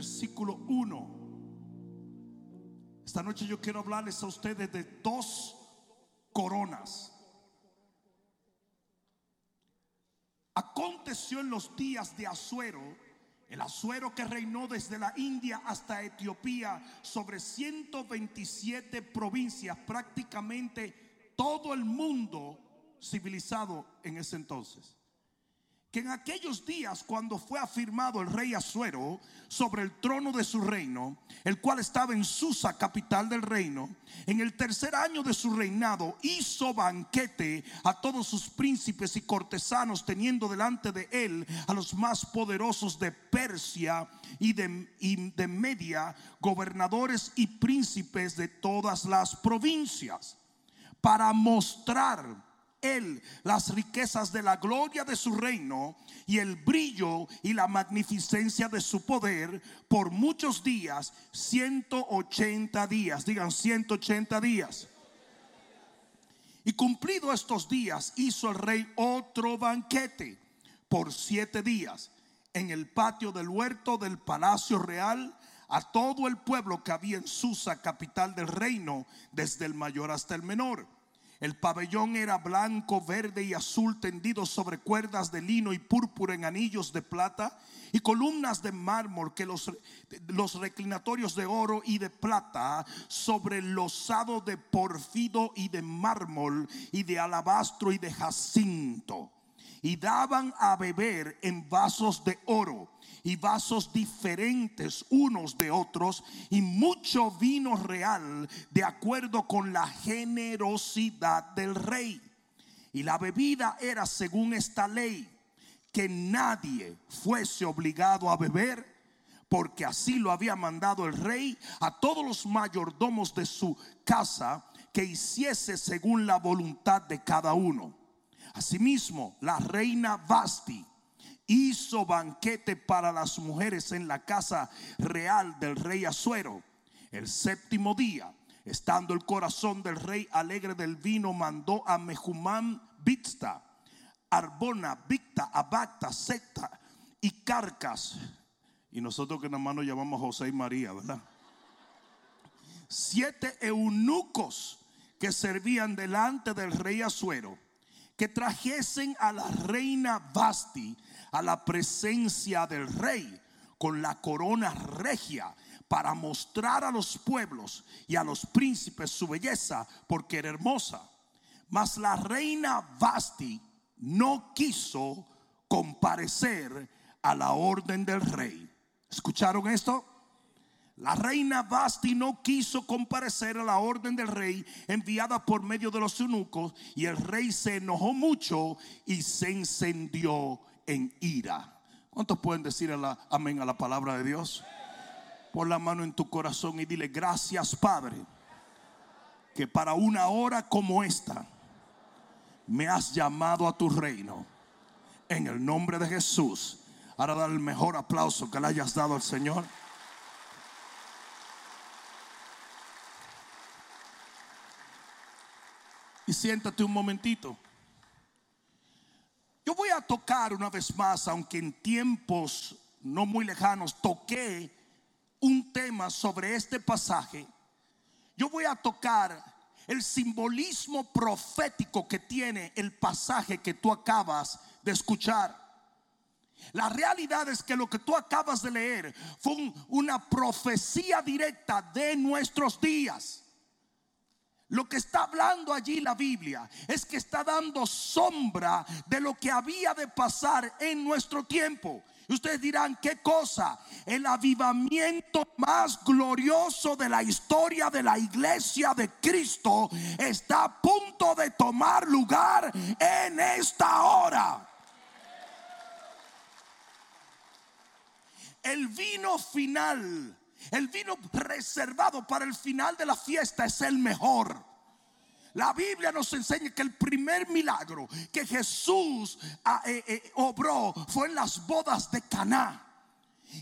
Versículo 1. Esta noche yo quiero hablarles a ustedes de dos coronas. Aconteció en los días de Asuero, el Asuero que reinó desde la India hasta Etiopía sobre 127 provincias, prácticamente todo el mundo civilizado en ese entonces. Que en aquellos días, cuando fue afirmado el rey Asuero sobre el trono de su reino, el cual estaba en Susa, capital del reino, en el tercer año de su reinado, hizo banquete a todos sus príncipes y cortesanos, teniendo delante de él a los más poderosos de Persia y de, y de Media, gobernadores y príncipes de todas las provincias, para mostrar él las riquezas de la gloria de su reino y el brillo y la magnificencia de su poder por muchos días, 180 días, digan 180 días. Y cumplido estos días, hizo el rey otro banquete por siete días en el patio del huerto del palacio real a todo el pueblo que había en Susa, capital del reino, desde el mayor hasta el menor. El pabellón era blanco, verde y azul tendido sobre cuerdas de lino y púrpura en anillos de plata y columnas de mármol que los, los reclinatorios de oro y de plata sobre losado de porfido y de mármol y de alabastro y de jacinto. Y daban a beber en vasos de oro y vasos diferentes unos de otros y mucho vino real de acuerdo con la generosidad del rey. Y la bebida era según esta ley, que nadie fuese obligado a beber, porque así lo había mandado el rey a todos los mayordomos de su casa que hiciese según la voluntad de cada uno. Asimismo, la reina Basti hizo banquete para las mujeres en la casa real del rey Asuero. El séptimo día, estando el corazón del rey alegre del vino, mandó a Mejumán Bixta, Arbona, Victa, Abacta, Secta y Carcas. Y nosotros que nada más nos llamamos José y María, ¿verdad? Siete eunucos que servían delante del rey Asuero, que trajesen a la reina Basti a la presencia del rey con la corona regia para mostrar a los pueblos y a los príncipes su belleza porque era hermosa. Mas la reina Basti no quiso comparecer a la orden del rey. ¿Escucharon esto? La reina Basti no quiso comparecer a la orden del rey enviada por medio de los eunucos y el rey se enojó mucho y se encendió en ira. ¿Cuántos pueden decir a la, amén a la palabra de Dios? Pon la mano en tu corazón y dile gracias Padre que para una hora como esta me has llamado a tu reino en el nombre de Jesús. Ahora da el mejor aplauso que le hayas dado al Señor. Y siéntate un momentito. Yo voy a tocar una vez más, aunque en tiempos no muy lejanos toqué un tema sobre este pasaje. Yo voy a tocar el simbolismo profético que tiene el pasaje que tú acabas de escuchar. La realidad es que lo que tú acabas de leer fue un- una profecía directa de nuestros días. Lo que está hablando allí la Biblia es que está dando sombra de lo que había de pasar en nuestro tiempo. Ustedes dirán, ¿qué cosa? El avivamiento más glorioso de la historia de la iglesia de Cristo está a punto de tomar lugar en esta hora. El vino final, el vino reservado para el final de la fiesta es el mejor. La Biblia nos enseña que el primer milagro que Jesús ah, eh, eh, obró fue en las bodas de Caná.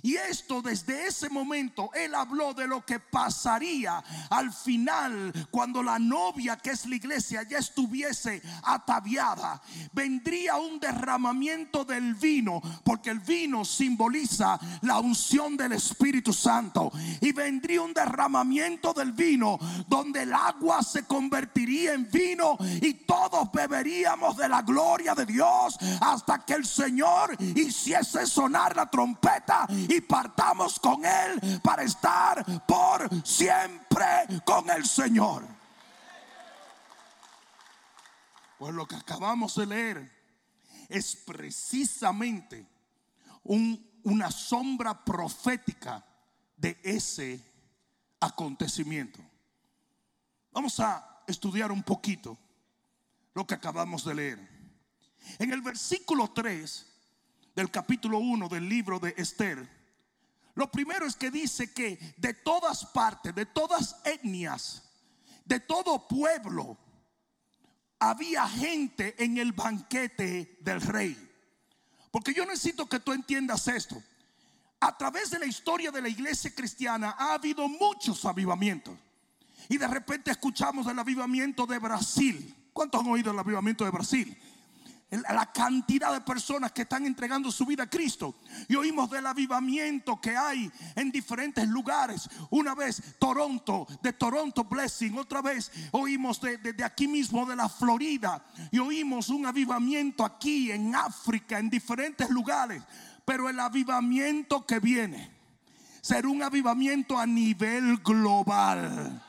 Y esto desde ese momento él habló de lo que pasaría al final cuando la novia que es la iglesia ya estuviese ataviada. Vendría un derramamiento del vino porque el vino simboliza la unción del Espíritu Santo. Y vendría un derramamiento del vino donde el agua se convertiría en vino y todos beberíamos de la gloria de Dios hasta que el Señor hiciese sonar la trompeta y partamos con Él para estar por siempre con el Señor. Pues lo que acabamos de leer es precisamente una sombra profética de ese acontecimiento. Vamos a estudiar un poquito lo que acabamos de leer. En el versículo 3 del capítulo 1 del libro de Esther, lo primero es que dice que de todas partes, de todas etnias, de todo pueblo, había gente en el banquete del rey. Porque yo necesito que tú entiendas esto. A través de la historia de la iglesia cristiana ha habido muchos avivamientos. Y de repente escuchamos el avivamiento de Brasil. ¿Cuántos han oído el avivamiento de Brasil? La cantidad de personas que están entregando su vida a Cristo. Y oímos del avivamiento que hay en diferentes lugares. Una vez Toronto, de Toronto Blessing. Otra vez oímos de, aquí mismo, de la Florida. Y oímos un avivamiento aquí en África, en diferentes lugares. Pero el avivamiento que viene será un avivamiento a nivel global.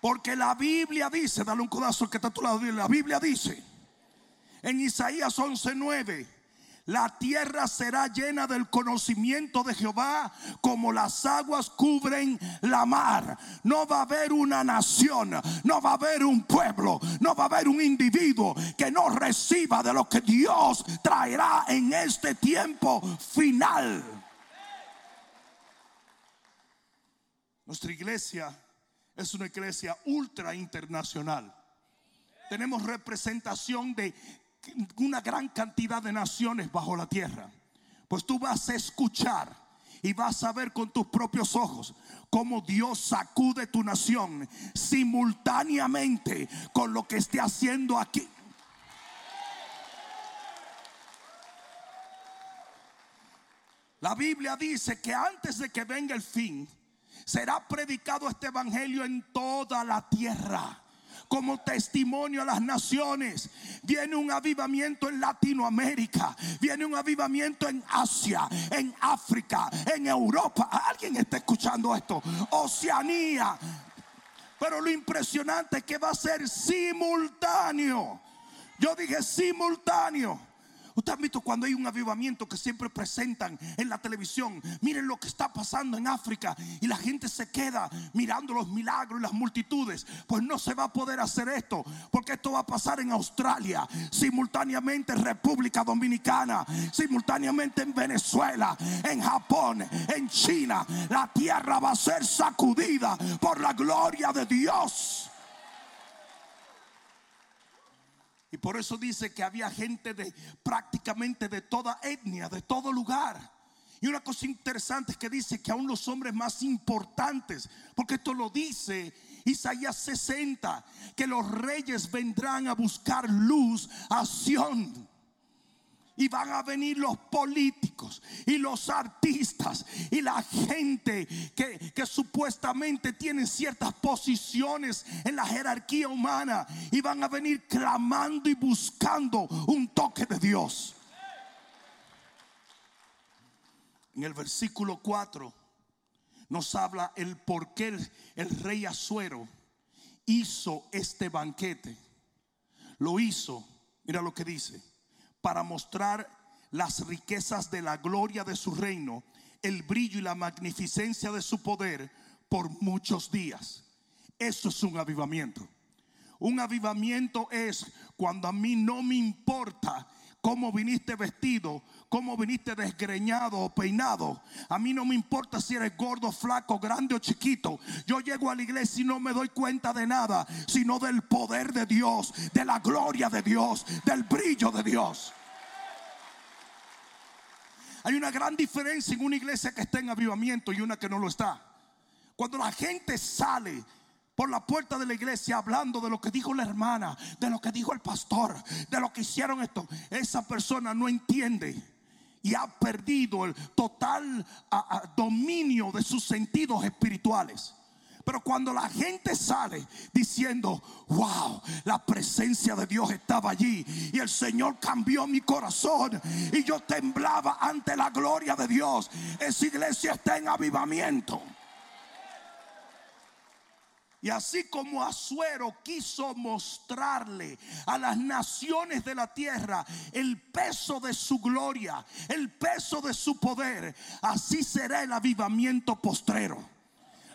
Porque la Biblia dice, dale un codazo que está a tu lado, la Biblia dice en Isaías 11:9, la tierra será llena del conocimiento de Jehová como las aguas cubren la mar. No va a haber una nación, no va a haber un pueblo, no va a haber un individuo que no reciba de lo que Dios traerá en este tiempo final. Nuestra iglesia es una iglesia ultra internacional. Tenemos representación de una gran cantidad de naciones bajo la tierra. Pues tú vas a escuchar y vas a ver con tus propios ojos cómo Dios sacude tu nación simultáneamente con lo que esté haciendo aquí. La Biblia dice que antes de que venga el fin, será predicado este evangelio en toda la tierra como testimonio a las naciones. Viene un avivamiento en Latinoamérica, viene un avivamiento en Asia, en África, en Europa. ¿Alguien está escuchando esto? Oceanía. Pero lo impresionante es que va a ser simultáneo. Yo dije simultáneo. Usted ha visto cuando hay un avivamiento que siempre presentan en la televisión. Miren lo que está pasando en África y la gente se queda mirando los milagros y las multitudes. Pues no se va a poder hacer esto porque esto va a pasar en Australia, simultáneamente en República Dominicana, simultáneamente en Venezuela, en Japón, en China. La tierra va a ser sacudida por la gloria de Dios. Y por eso dice que había gente de prácticamente de toda etnia, de todo lugar. Y una cosa interesante es que dice que aún los hombres más importantes, porque esto lo dice Isaías 60, que los reyes vendrán a buscar luz a Sión y van a venir los políticos y los artistas y la gente que, que supuestamente tienen ciertas posiciones en la jerarquía humana y van a venir clamando y buscando un toque de Dios. En el versículo 4 nos habla el por qué el, el rey Azuero hizo este banquete. Lo hizo Mira lo que dice. Para mostrar las riquezas de la gloria de su reino, el brillo y la magnificencia de su poder por muchos días. Eso es un avivamiento. Un avivamiento es cuando a mí no me importa cómo viniste vestido, cómo viniste desgreñado o peinado. A mí no me importa si eres gordo, flaco, grande o chiquito. Yo llego a la iglesia y no me doy cuenta de nada, sino del poder de Dios, de la gloria de Dios, del brillo de Dios. Hay una gran diferencia en una iglesia que está en avivamiento y una que no lo está. Cuando la gente sale por la puerta de la iglesia hablando de lo que dijo la hermana, de lo que dijo el pastor, de lo que hicieron esto. Esa persona no entiende y ha perdido el total dominio de sus sentidos espirituales. Pero cuando la gente sale diciendo, wow, la presencia de Dios estaba allí y el Señor cambió mi corazón y yo temblaba ante la gloria de Dios, esa iglesia está en avivamiento. Y así como Azuero quiso mostrarle a las naciones de la tierra el peso de su gloria, el peso de su poder, así será el avivamiento postrero.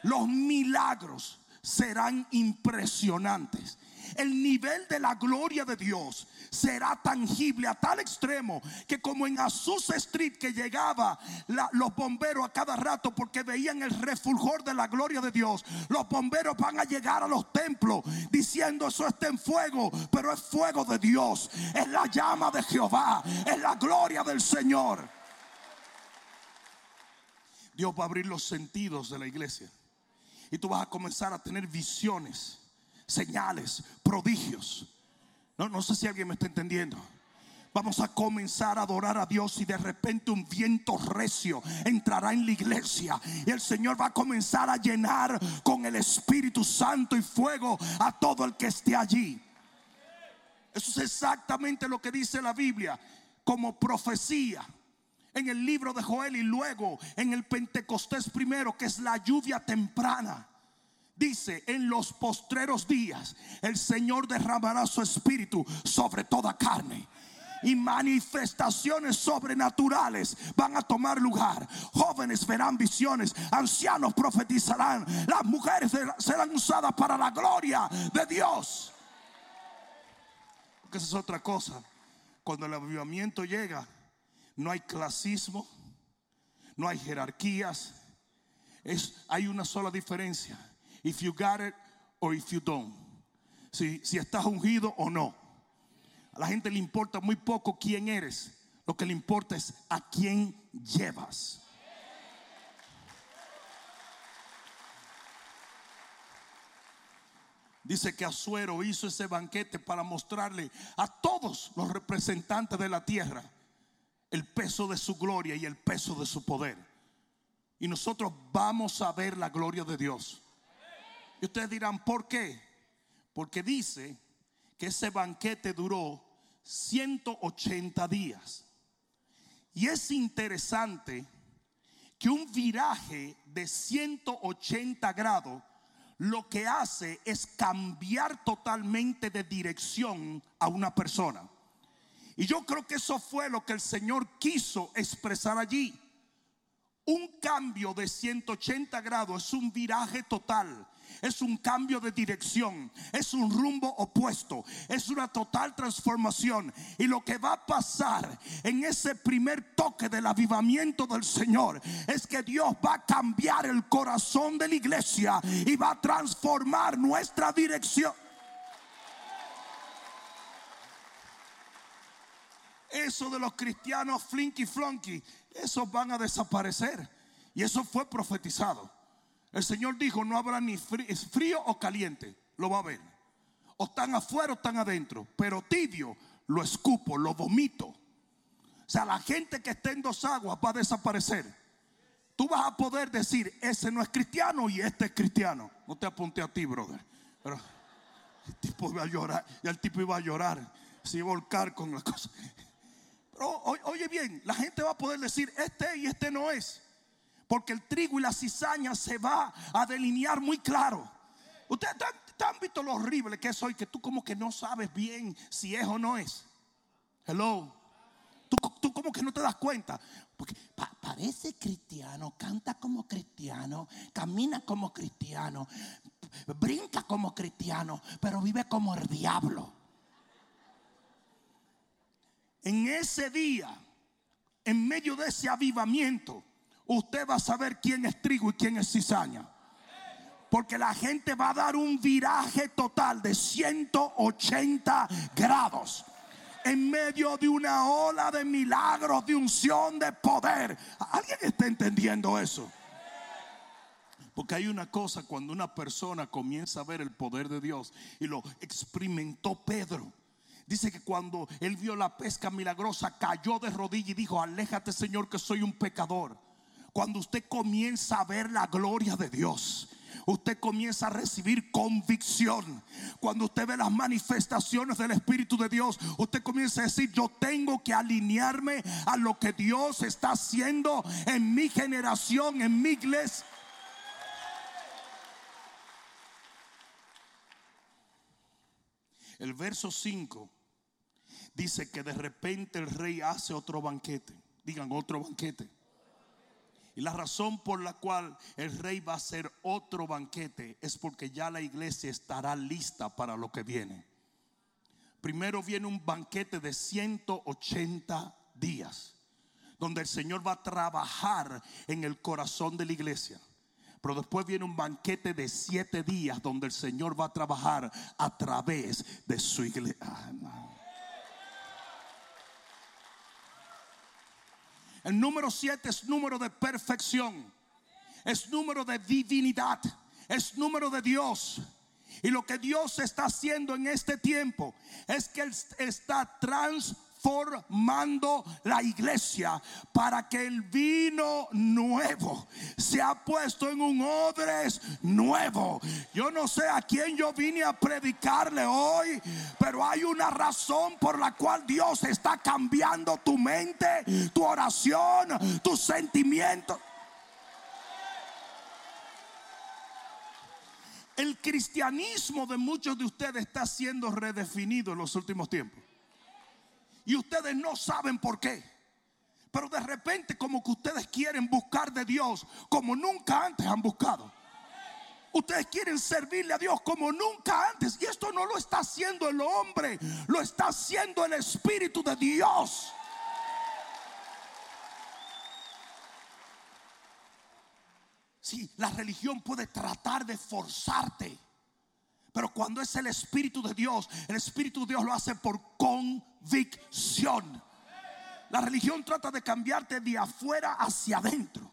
Los milagros serán impresionantes el nivel de la gloria de Dios será tangible a tal extremo que como en Azusa Street que llegaba los bomberos a cada rato porque veían el refulgor de la gloria de Dios, los bomberos van a llegar a los templos diciendo eso está en fuego, pero es fuego de Dios, es la llama de Jehová, es la gloria del Señor. Dios va a abrir los sentidos de la iglesia y tú vas a comenzar a tener visiones señales, prodigios. No, no sé si alguien me está entendiendo. Vamos a comenzar a adorar a Dios y de repente un viento recio entrará en la iglesia y el Señor va a comenzar a llenar con el Espíritu Santo y fuego a todo el que esté allí. Eso es exactamente lo que dice la Biblia como profecía en el libro de Joel y luego en el Pentecostés primero, que es la lluvia temprana. Dice, en los postreros días el Señor derramará su espíritu sobre toda carne y manifestaciones sobrenaturales van a tomar lugar. Jóvenes verán visiones, ancianos profetizarán, las mujeres serán usadas para la gloria de Dios. Porque esa es otra cosa. Cuando el avivamiento llega, no hay clasismo, no hay jerarquías, hay una sola diferencia if you got it or if you don't. Si, si estás ungido o no. A la gente le importa muy poco quién eres. Lo que le importa es a quién llevas. Dice que Azuero hizo ese banquete para mostrarle a todos los representantes de la tierra el peso de su gloria y el peso de su poder. Y nosotros vamos a ver la gloria de Dios. Ustedes dirán, ¿por qué? Porque dice que ese banquete duró 180 días. Y es interesante que un viraje de 180 grados lo que hace es cambiar totalmente de dirección a una persona. Y yo creo que eso fue lo que el Señor quiso expresar allí. Un cambio de 180 grados es un viraje total es un cambio de dirección, es un rumbo opuesto, es una total transformación. Y lo que va a pasar en ese primer toque del avivamiento del Señor es que Dios va a cambiar el corazón de la iglesia y va a transformar nuestra dirección. Eso de los cristianos flinky flonky, esos van a desaparecer. Y eso fue profetizado. El Señor dijo, no habrá ni frío, o caliente, lo va a ver. O están afuera o están adentro, pero tibio lo escupo, lo vomito. O sea, la gente que esté en dos aguas va a desaparecer. Tú vas a poder decir, ese no es cristiano y este es cristiano. No te apunté a ti, brother. El tipo iba a llorar, y el tipo iba a llorar, se iba a volcar con la cosa. Pero oye bien, la gente va a poder decir, este y este no es. Porque el trigo y la cizaña se va a delinear muy claro. Ustedes han, visto lo horrible que es hoy, que tú como que no sabes bien si es o no es. Hello. ¿Tú, tú como que no te das cuenta. Porque parece cristiano, canta como cristiano, camina como cristiano, brinca como cristiano, pero vive como el diablo. En ese día, en medio de ese avivamiento, usted va a saber quién es trigo y quién es cizaña. Porque la gente va a dar un viraje total de 180 grados en medio de una ola de milagros, de unción, de poder. ¿Alguien está entendiendo eso? Porque hay una cosa cuando una persona comienza a ver el poder de Dios y lo experimentó Pedro. Dice que cuando él vio la pesca milagrosa cayó de rodillas y dijo, aléjate Señor que soy un pecador. Cuando usted comienza a ver la gloria de Dios, usted comienza a recibir convicción. Cuando usted ve las manifestaciones del Espíritu de Dios, usted comienza a decir, yo tengo que alinearme a lo que Dios está haciendo en mi generación, en mi iglesia. El verso 5 dice que de repente el rey hace otro banquete. Digan otro banquete. Y la razón por la cual el rey va a hacer otro banquete es porque ya la iglesia estará lista para lo que viene. Primero viene un banquete de 180 días, donde el Señor va a trabajar en el corazón de la iglesia. Pero después viene un banquete de siete días donde el Señor va a trabajar a través de su iglesia. Ah, El número 7 es número de perfección. Es número de divinidad. Es número de Dios. Y lo que Dios está haciendo en este tiempo es que Él está transformando la iglesia para que el vino nuevo se ha puesto en un odres nuevo. Yo no sé a quién yo vine a predicarle hoy, pero hay una razón por la cual Dios está cambiando tu mente, tu oración, tus sentimientos. El cristianismo de muchos de ustedes está siendo redefinido en los últimos tiempos. Y ustedes no saben por qué. Pero de repente como que ustedes quieren buscar de Dios como nunca antes han buscado. Ustedes quieren servirle a Dios como nunca antes. Y esto no lo está haciendo el hombre, lo está haciendo el Espíritu de Dios. Sí, la religión puede tratar de forzarte. Pero cuando es el Espíritu de Dios, el Espíritu de Dios lo hace por convicción. La religión trata de cambiarte de afuera hacia adentro.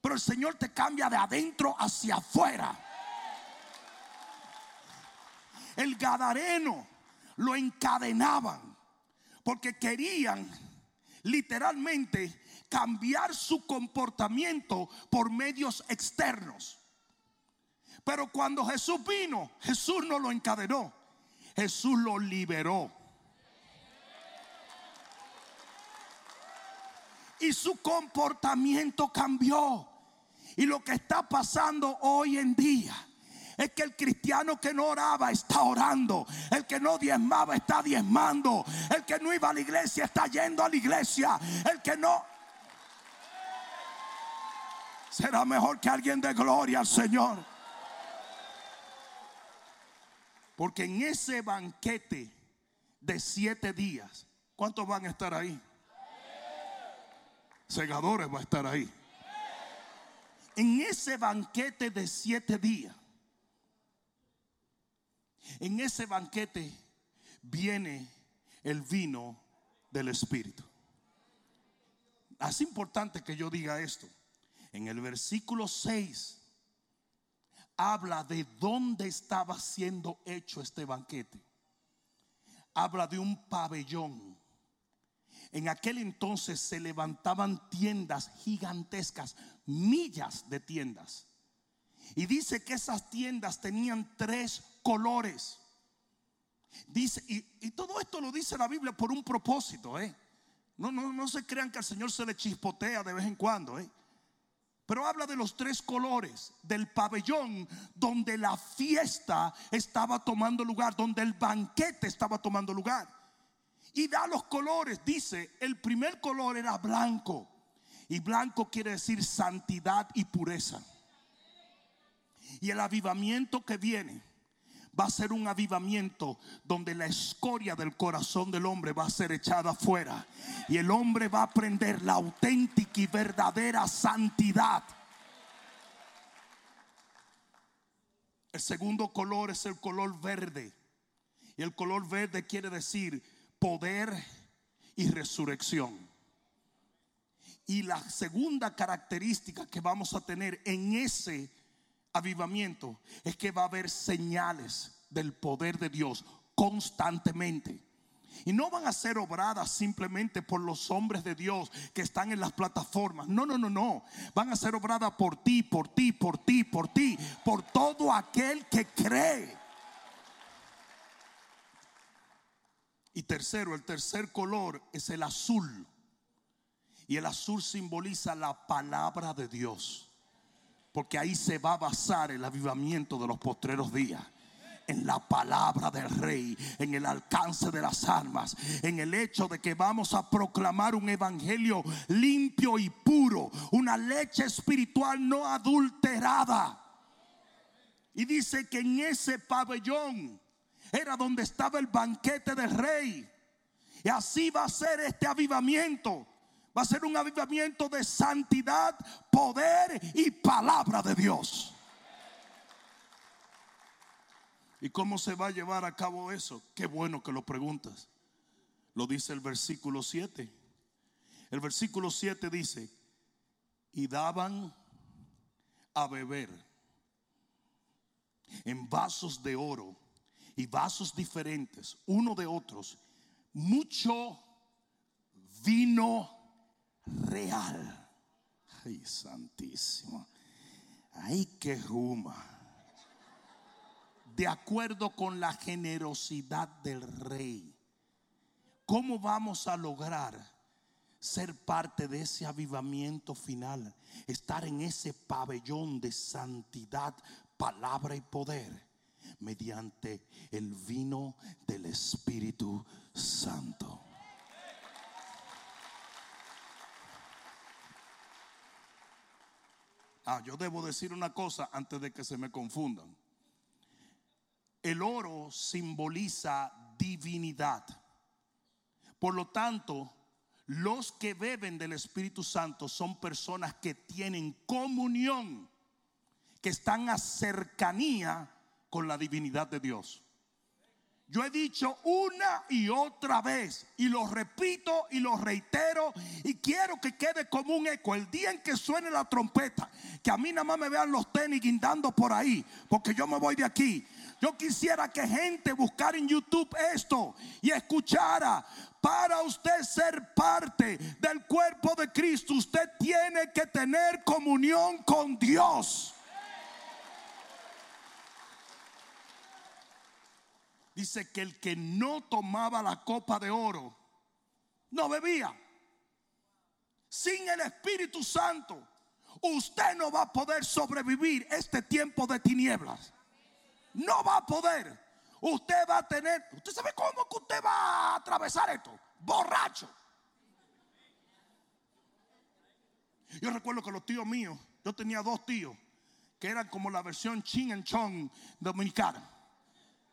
Pero el Señor te cambia de adentro hacia afuera. El Gadareno lo encadenaban porque querían literalmente cambiar su comportamiento por medios externos. Pero cuando Jesús vino, Jesús no lo encadenó, Jesús lo liberó. Y su comportamiento cambió. Y lo que está pasando hoy en día es que el cristiano que no oraba está orando. El que no diezmaba está diezmando. El que no iba a la iglesia está yendo a la iglesia. El que no será mejor que alguien de gloria al Señor. Porque en ese banquete de siete días, ¿cuántos van a estar ahí? Segadores va a estar ahí. En ese banquete de siete días, en ese banquete viene el vino del Espíritu. Es importante que yo diga esto en el versículo 6 habla de dónde estaba siendo hecho este banquete. Habla de un pabellón. En aquel entonces se levantaban tiendas gigantescas, millas de tiendas. Y dice que esas tiendas tenían tres colores. Dice, y, todo esto lo dice la Biblia por un propósito, ¿eh? No, no, no se crean que al Señor se le chispotea de vez en cuando, ¿eh? Pero habla de los tres colores del pabellón donde la fiesta estaba tomando lugar, donde el banquete estaba tomando lugar. Y da los colores. Dice, el primer color era blanco. Y blanco quiere decir santidad y pureza. Y el avivamiento que viene va a ser un avivamiento donde la escoria del corazón del hombre va a ser echada afuera. Y el hombre va a aprender la auténtica y verdadera santidad. El segundo color es el color verde. Y el color verde quiere decir poder y resurrección. Y la segunda característica que vamos a tener en ese avivamiento es que va a haber señales del poder de Dios constantemente. Y no van a ser obradas simplemente por los hombres de Dios que están en las plataformas. No, no, no, no. Van a ser obradas por ti, por ti, por ti, por ti, por todo aquel que cree. Y tercero, el tercer color es el azul. Y el azul simboliza la palabra de Dios. Porque ahí se va a basar el avivamiento de los postreros días en la palabra del rey, en el alcance de las almas, en el hecho de que vamos a proclamar un evangelio limpio y puro, una leche espiritual no adulterada. Y dice que en ese pabellón era donde estaba el banquete del rey. Y así va a ser este avivamiento. Va a ser un avivamiento de santidad, poder y palabra de Dios. ¿Y cómo se va a llevar a cabo eso? Qué bueno que lo preguntas. Lo dice el versículo 7. El versículo 7 dice, y daban a beber en vasos de oro y vasos diferentes, uno de otros, mucho vino real. Ay, santísimo. Ay, que huma. De acuerdo con la generosidad del rey. ¿Cómo vamos a lograr ser parte de ese avivamiento final? Estar en ese pabellón de santidad, palabra y poder mediante el vino del Espíritu Santo. Ah, yo debo decir una cosa antes de que se me confundan. El oro simboliza divinidad. Por lo tanto, los que beben del Espíritu Santo son personas que tienen comunión, que están a cercanía con la divinidad de Dios. Yo he dicho una y otra vez y lo repito y lo reitero y quiero que quede como un eco el día en que suene la trompeta, que a mí nada más me vean los tenis guindando por ahí, porque yo me voy de aquí. Yo quisiera que gente buscara en YouTube esto y escuchara. Para usted ser parte del cuerpo de Cristo, usted tiene que tener comunión con Dios. Dice que el que no tomaba la copa de oro no bebía. Sin el Espíritu Santo, usted no va a poder sobrevivir este tiempo de tinieblas. No va a poder. Usted va a tener, usted sabe cómo que usted va a atravesar esto, borracho. Yo recuerdo que los tíos míos, yo tenía dos tíos que eran como la versión chin and chong dominicana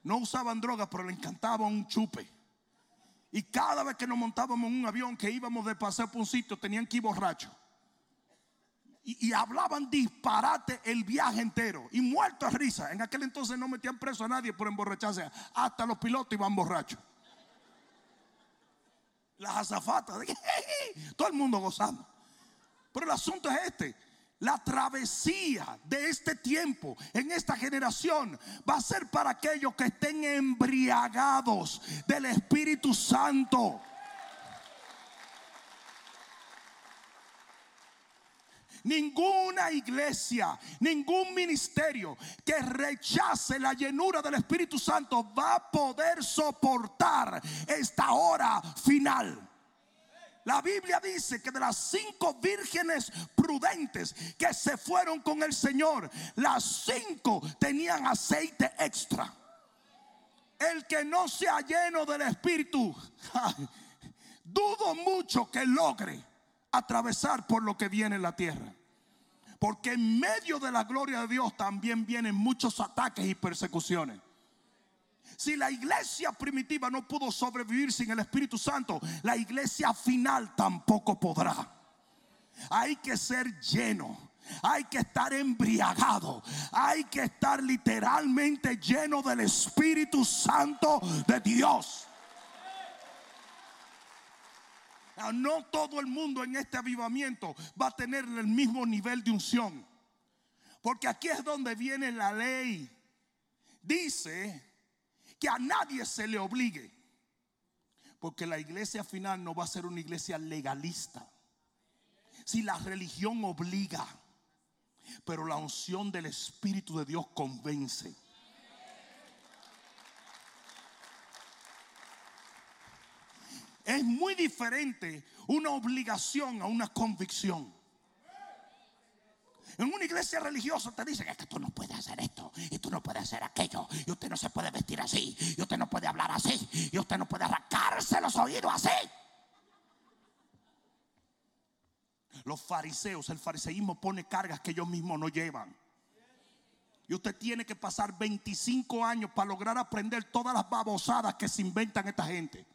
no usaban drogas, pero le encantaba un chupe. Y cada vez que nos montábamos en un avión que íbamos de paseo por un sitio, tenían que ir borrachos. Y, hablaban disparate el viaje entero. Y muertos de risa. En aquel entonces no metían preso a nadie por emborracharse. Hasta los pilotos iban borrachos. Las azafatas. Todo el mundo gozando. Pero el asunto es este la travesía de este tiempo en esta generación va a ser para aquellos que estén embriagados del Espíritu Santo. Ninguna iglesia, ningún ministerio que rechace la llenura del Espíritu Santo va a poder soportar esta hora final. La Biblia dice que de las cinco vírgenes prudentes que se fueron con el Señor, las cinco tenían aceite extra. El que no sea lleno del Espíritu, dudo mucho que logre atravesar por lo que viene en la tierra. Porque en medio de la gloria de Dios también vienen muchos ataques y persecuciones. Si la iglesia primitiva no pudo sobrevivir sin el Espíritu Santo, la iglesia final tampoco podrá. Hay que ser lleno. Hay que estar embriagado. Hay que estar literalmente lleno del Espíritu Santo de Dios. Ah, no todo el mundo en este avivamiento va a tener el mismo nivel de unción. Porque aquí es donde viene la ley. Dice que a nadie se le obligue. Porque la iglesia final no va a ser una iglesia legalista. Si la religión obliga, pero la unción del Espíritu de Dios convence. Es muy diferente una obligación a una convicción. En una iglesia religiosa te dicen que tú no puedes hacer esto y tú no puedes hacer aquello y usted no se puede vestir así y usted no puede hablar así y usted no puede arrancarse los oídos así. Los fariseos, el fariseísmo pone cargas que ellos mismos no llevan. Y usted tiene que pasar 25 años para lograr aprender todas las babosadas que se inventan esta gente.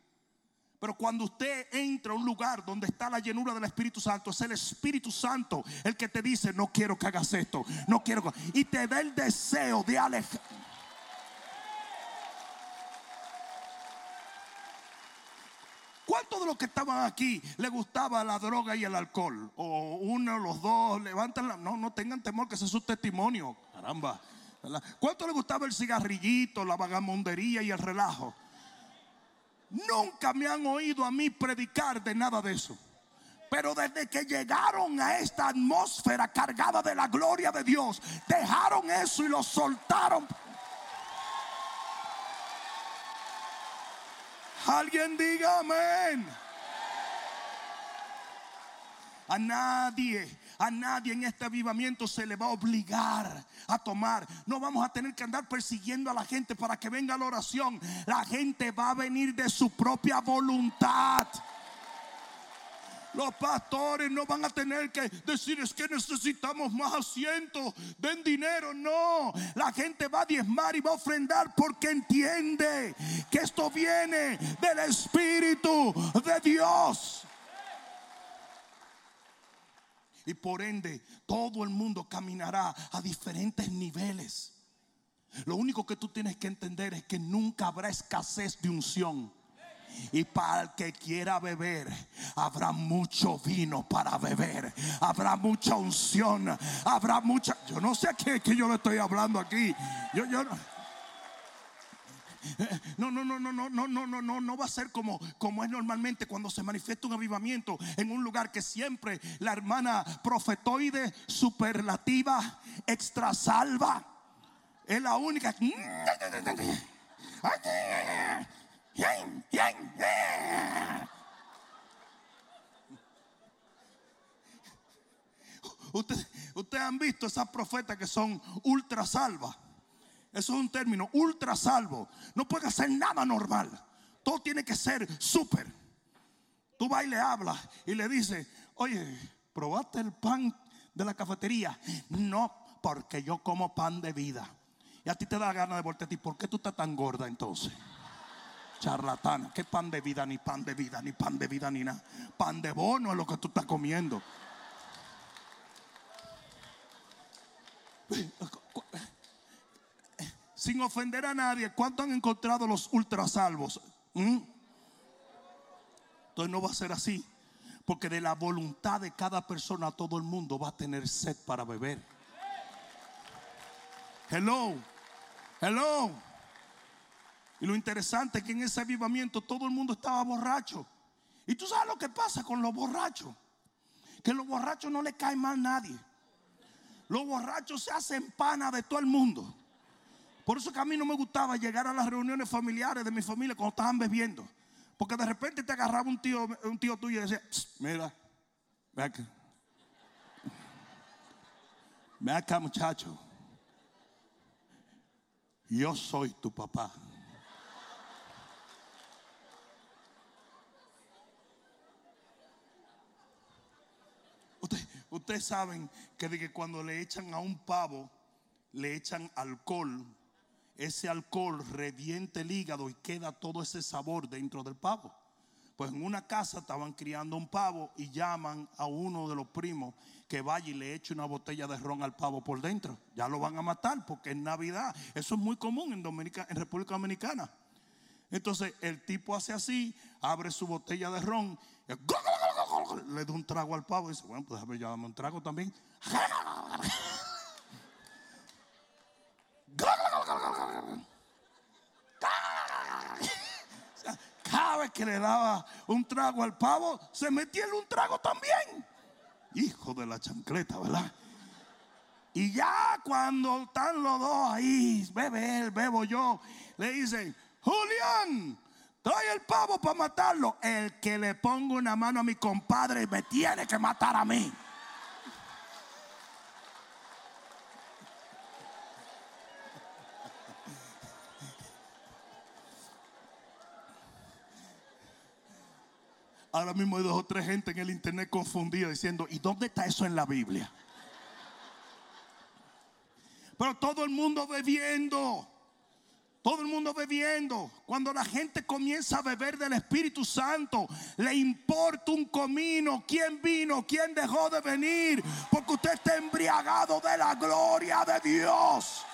Pero cuando usted entra a un lugar donde está la llenura del Espíritu Santo, es el Espíritu Santo el que te dice, no quiero que hagas esto, no quiero. Y te da el deseo de alejar. ¿Cuántos de los que estaban aquí le gustaba la droga y el alcohol? O uno, los dos, levantan la... No, no tengan temor que ese es su testimonio. Caramba. ¿Cuánto le gustaba el cigarrillito, la vagamondería y el relajo? Nunca me han oído a mí predicar de nada de eso. Pero desde que llegaron a esta atmósfera cargada de la gloria de Dios, dejaron eso y lo soltaron. Alguien diga amén. A nadie, a nadie en este avivamiento se le va a obligar a tomar. No vamos a tener que andar persiguiendo a la gente para que venga la oración. La gente va a venir de su propia voluntad. Los pastores no van a tener que decir es que necesitamos más asientos, den dinero. No, la gente va a diezmar y va a ofrendar porque entiende que esto viene del Espíritu de Dios. Y por ende, todo el mundo caminará a diferentes niveles. Lo único que tú tienes que entender es que nunca habrá escasez de unción. Y para el que quiera beber, habrá mucho vino para beber. Habrá mucha unción. Habrá mucha. Yo no sé a qué yo le estoy hablando aquí. Yo, yo no. No, no, no, no, no, no, no, no, no, no va a ser como, como es normalmente cuando se manifiesta un avivamiento en un lugar que siempre la hermana profetoide superlativa extra salva es la única. Ustedes usted han visto esas profetas que son ultra salvas. Eso es un término, ultra salvo. No puede hacer nada normal. Todo tiene que ser súper. Tú vas y le hablas y le dices, oye, ¿probaste el pan de la cafetería? No, porque yo como pan de vida. Y a ti te da ganas de voltear a ti. ¿Por qué tú estás tan gorda entonces? Charlatana. ¿Qué pan de vida? Ni pan de vida, ni pan de vida, ni nada. Pan de bono es lo que tú estás comiendo sin ofender a nadie, ¿cuánto han encontrado los ultrasalvos? ¿Mm? Entonces no va a ser así. Porque de la voluntad de cada persona todo el mundo va a tener sed para beber. Hello. Hello. Y lo interesante es que en ese avivamiento todo el mundo estaba borracho. Y tú sabes lo que pasa con los borrachos. Que los borrachos no le cae mal a nadie. Los borrachos se hacen pana de todo el mundo. Por eso que a mí no me gustaba llegar a las reuniones familiares de mi familia cuando estaban bebiendo. Porque de repente te agarraba un tío, un tío tuyo y decía, mira, ve acá. Ve acá muchacho. Yo soy tu papá. Ustedes saben que, que cuando le echan a un pavo, le echan alcohol ese alcohol reviente el hígado y queda todo ese sabor dentro del pavo. Pues en una casa estaban criando un pavo y llaman a uno de los primos que vaya y le eche una botella de ron al pavo por dentro. Ya lo van a matar porque es Navidad. Eso es muy común en, República Dominicana. Entonces el tipo hace así, abre su botella de ron, le da un trago al pavo y dice, bueno, pues déjame yo darme un trago también. Cada que le daba un trago al pavo, se metía en un trago también. Hijo de la chancleta, ¿verdad? Y ya cuando están los dos ahí, bebe él, bebo yo, le dicen, Julián, trae el pavo para matarlo. El que le ponga una mano a mi compadre me tiene que matar a mí. Ahora mismo hay dos o tres gente en el internet confundida diciendo, ¿y dónde está eso en la Biblia? Pero todo el mundo bebiendo. Todo el mundo bebiendo. Cuando la gente comienza a beber del Espíritu Santo, le importa un comino quién vino, quién dejó de venir, porque usted está embriagado de la gloria de Dios.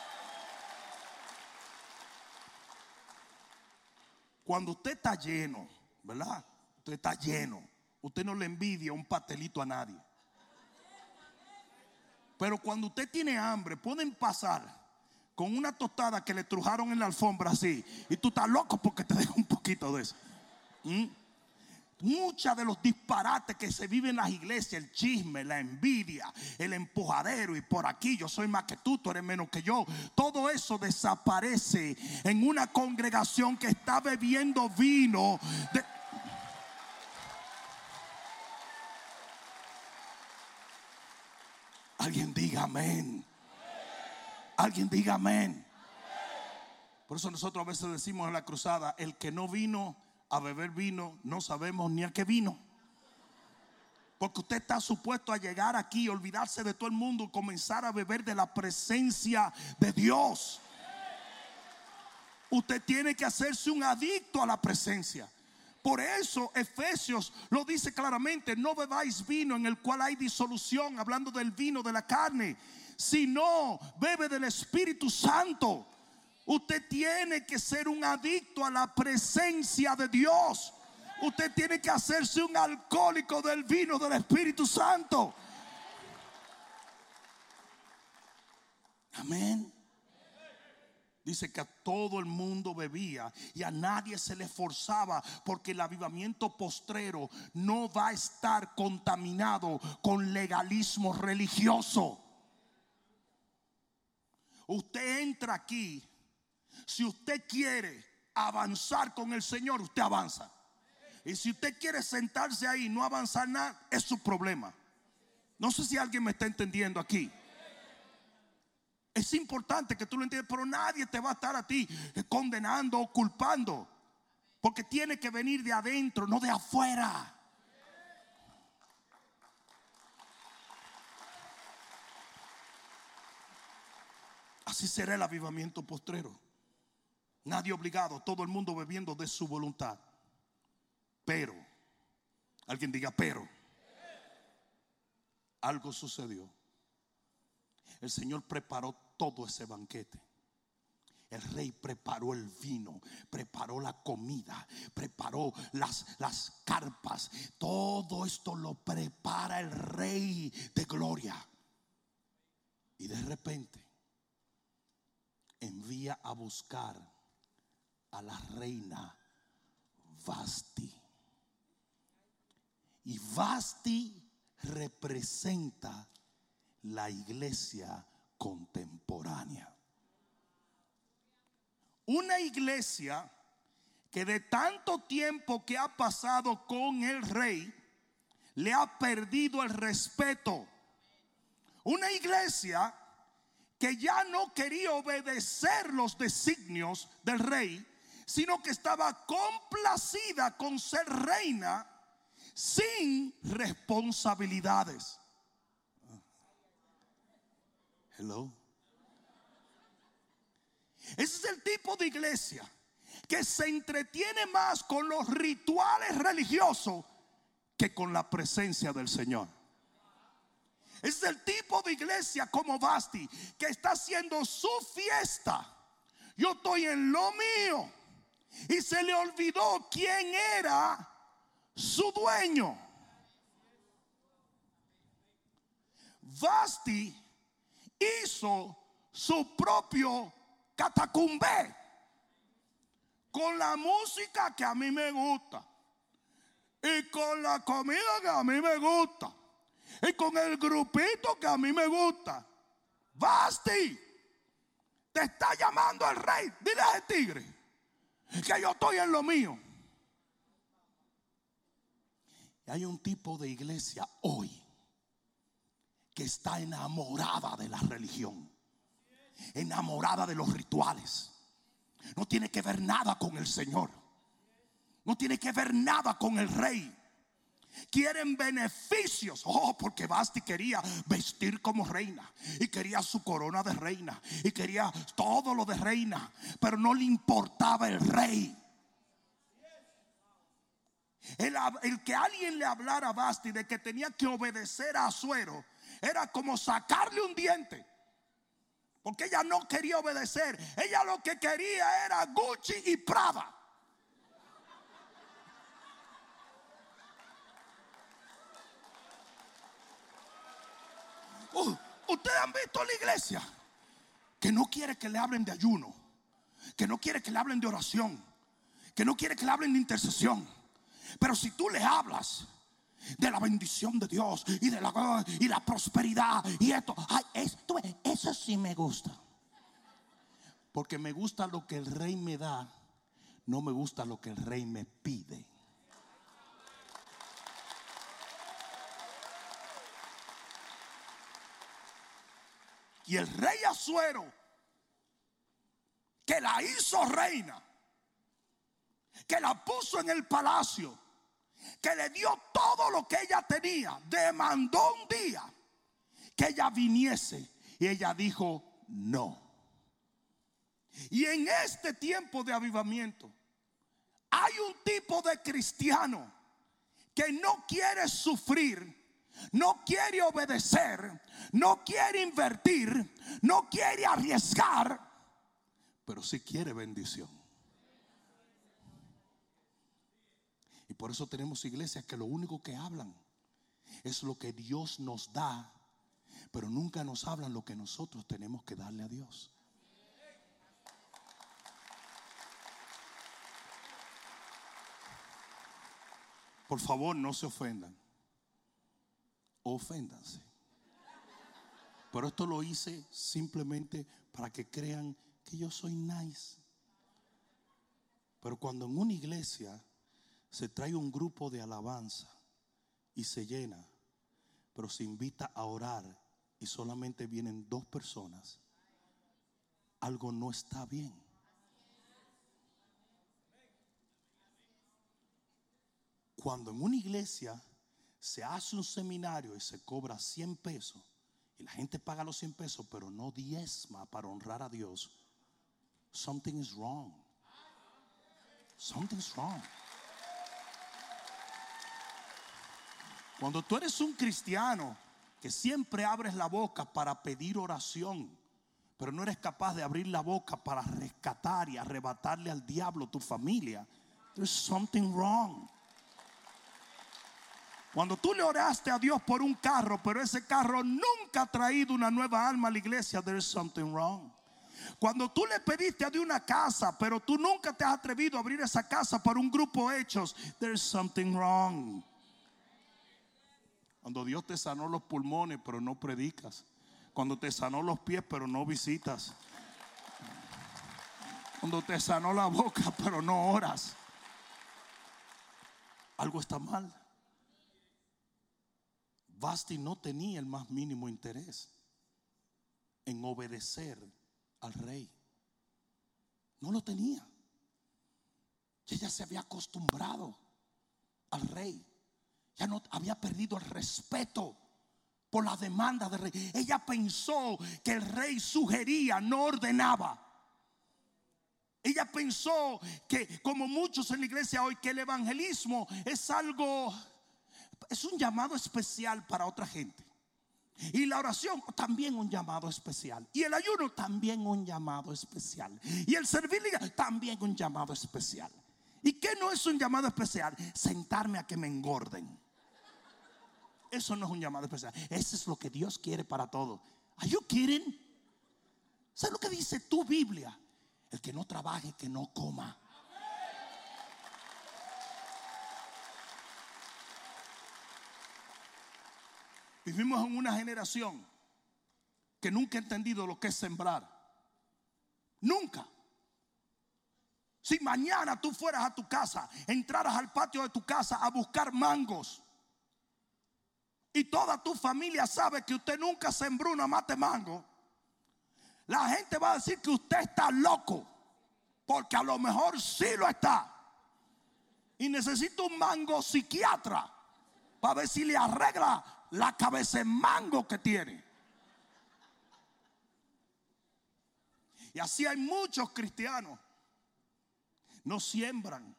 Cuando usted está lleno, ¿verdad? Usted está lleno. Usted no le envidia un pastelito a nadie. Pero cuando usted tiene hambre, pueden pasar con una tostada que le trujaron en la alfombra así. Y tú estás loco porque te deja un poquito de eso. ¿Mm? De los disparates que se viven en las iglesias, el chisme, la envidia, el empujadero y por aquí yo soy más que tú, tú eres menos que yo. Todo eso desaparece en una congregación que está bebiendo vino Alguien amén. Alguien diga amén. Por eso nosotros a veces decimos en la cruzada, el que no vino a beber vino, no sabemos ni a qué vino. Porque usted está supuesto a llegar aquí, olvidarse de todo el mundo comenzar a beber de la presencia de Dios. Usted tiene que hacerse un adicto a la presencia. Por eso Efesios lo dice claramente, no bebáis vino en el cual hay disolución, hablando del vino de la carne, sino bebe del Espíritu Santo. Usted tiene que ser un adicto a la presencia de Dios. Usted tiene que hacerse un alcohólico del vino del Espíritu Santo. Amén. Dice que a todo el mundo bebía y a nadie se le forzaba porque el avivamiento postrero no va a estar contaminado con legalismo religioso. Usted entra aquí, si usted quiere avanzar con el Señor, usted avanza. Y si usted quiere sentarse ahí y no avanzar nada, es su problema. No sé si alguien me está entendiendo aquí. Es importante que tú lo entiendas, pero nadie te va a estar a ti condenando o culpando. Porque tiene que venir de adentro, no de afuera. Así será el avivamiento postrero. Nadie obligado, todo el mundo bebiendo de su voluntad. Pero, alguien diga, pero, algo sucedió el Señor preparó todo ese banquete. El rey preparó el vino, preparó la comida, preparó las, las carpas. Todo esto lo prepara el rey de gloria. Y de repente envía a buscar a la reina Vasti. Y Vasti representa la iglesia contemporánea. Una iglesia que de tanto tiempo que ha pasado con el rey, le ha perdido el respeto. Una iglesia que ya no quería obedecer los designios del rey, sino que estaba complacida con ser reina sin responsabilidades. Hello. Ese es el tipo de iglesia que se entretiene más con los rituales religiosos que con la presencia del Señor. Es el tipo de iglesia como Basti que está haciendo su fiesta. Yo estoy en lo mío. Y se le olvidó quién era su dueño. Basti hizo su propio catacumbe con la música que a mí me gusta y con la comida que a mí me gusta y con el grupito que a mí me gusta. Basti, te está llamando el rey. Dile a ese tigre que yo estoy en lo mío. Y hay un tipo de iglesia hoy está enamorada de la religión, enamorada de los rituales. No tiene que ver nada con el Señor. No tiene que ver nada con el rey. Quieren beneficios. Oh, porque Basti quería vestir como reina. Y quería su corona de reina. Y quería todo lo de reina. Pero no le importaba el rey. El, el, que alguien le hablara a Basti de que tenía que obedecer a Azuero era como sacarle un diente. Porque ella no quería obedecer. Ella lo que quería era Gucci y Prada. Uh, ustedes han visto la iglesia que no quiere que le hablen de ayuno, que no quiere que le hablen de oración, que no quiere que le hablen de intercesión. Pero si tú le hablas de la bendición de Dios y de la, y la prosperidad y esto, esto, eso sí me gusta. Porque me gusta lo que el rey me da, no me gusta lo que el rey me pide. Y el rey Azuero, que la hizo reina, que la puso en el palacio, que le dio todo lo que ella tenía, demandó un día que ella viniese. Y ella dijo, no. Y en este tiempo de avivamiento, hay un tipo de cristiano que no quiere sufrir no quiere obedecer, no quiere invertir, no quiere arriesgar, pero sí quiere bendición. Y por eso tenemos iglesias que lo único que hablan es lo que Dios nos da, pero nunca nos hablan lo que nosotros tenemos que darle a Dios. Por favor, no se ofendan oféndanse. Pero esto lo hice simplemente para que crean que yo soy nice. Pero cuando en una iglesia se trae un grupo de alabanza y se llena, pero se invita a orar y solamente vienen dos personas, algo no está bien. Cuando en una iglesia se hace un seminario y se cobra 100 pesos y la gente paga los 100 pesos, pero no diezma para honrar a Dios, something is wrong. Something's wrong. Cuando tú eres un cristiano que siempre abres la boca para pedir oración, pero no eres capaz de abrir la boca para rescatar y arrebatarle al diablo tu familia, there's something wrong. Cuando tú le oraste a Dios por un carro, pero ese carro nunca ha traído una nueva alma a la iglesia, there is something wrong. Cuando tú le pediste a Dios una casa, pero tú nunca te has atrevido a abrir esa casa para un grupo hechos, there is something wrong. Cuando Dios te sanó los pulmones, pero no predicas. Cuando te sanó los pies, pero no visitas. Cuando te sanó la boca, pero no oras. Algo está mal. Basti no tenía el más mínimo interés en obedecer al rey. No lo tenía. ella se había acostumbrado al rey. Ya no había perdido el respeto por la demanda del rey. Ella pensó que el rey sugería, no ordenaba. Ella pensó que, como muchos en la iglesia hoy, que el evangelismo es algo, es un llamado especial para otra gente. Y la oración también un llamado especial. Y el ayuno también un llamado especial. Y el servir también un llamado especial. ¿Y qué no es un llamado especial? Sentarme a que me engorden. Eso no es un llamado especial. Eso es lo que Dios quiere para todo. ¿Are you kidding? ¿Sabes lo que dice tu Biblia? El que no trabaje, que no coma. Vivimos en una generación que nunca ha entendido lo que es sembrar. Nunca. Si mañana tú fueras a tu casa, entraras al patio de tu casa a buscar mangos y toda tu familia sabe que usted nunca sembró una mate mango, la gente va a decir que usted está loco, porque a lo mejor sí lo está. Y necesita un mango psiquiatra para ver si le arregla la cabeza en mango que tiene. Y así hay muchos cristianos. No siembran,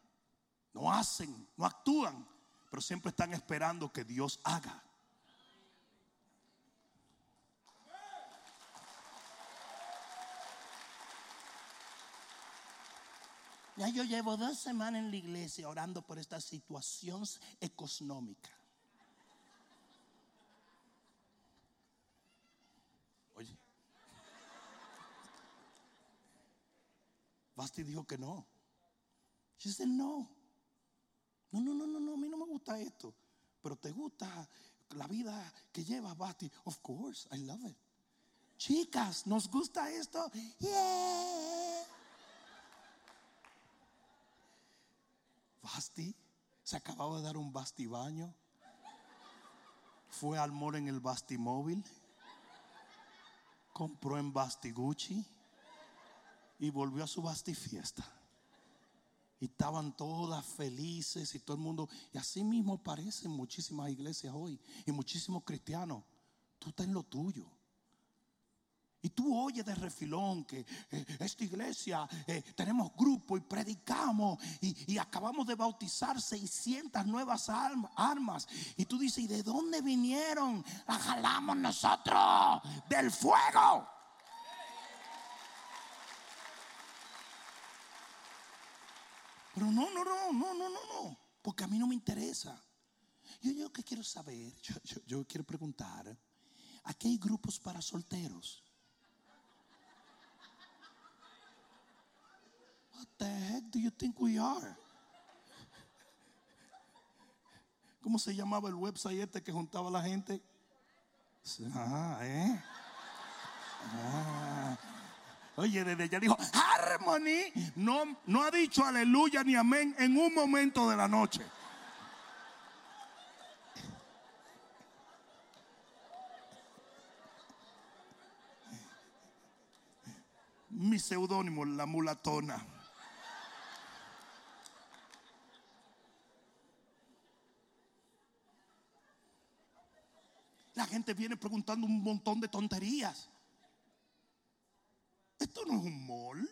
no hacen, no actúan, pero siempre están esperando que Dios haga. Ya yo llevo dos semanas en la iglesia orando por esta situación económica. Oye, Basti dijo que no. She said no. No, no, no, no, no, a mí no me gusta esto. Pero te gusta la vida que lleva Basti. Of course, I love it. Chicas, ¿nos gusta esto? Yeah. Basti se acababa de dar un Basti baño. Fue al mall en el Basti móvil. Compró en Basti Gucci. Y volvió a su Basti fiesta. Y estaban todas felices y todo el mundo. Y así mismo parecen muchísimas iglesias hoy. Y muchísimos cristianos. Tú estás en lo tuyo. Y tú oyes de refilón que eh, esta iglesia eh, tenemos grupo y predicamos y, acabamos de bautizar 600 nuevas armas. Y tú dices, ¿y de dónde vinieron? La jalamos nosotros del fuego. Pero no, no, no, no, no, no, no. Porque a mí no me interesa. Yo, yo que quiero saber, yo, yo quiero preguntar, ¿aquí hay grupos para solteros? What the heck do you think we are? ¿Cómo se llamaba el website este que juntaba a la gente? Ah, ¿eh? Ah. Oye, desde ella dijo, Harmony no, no ha dicho aleluya ni amén en un momento de la noche. Mi seudónimo, la mulatona. La gente viene preguntando un montón de tonterías. Esto no es un mall.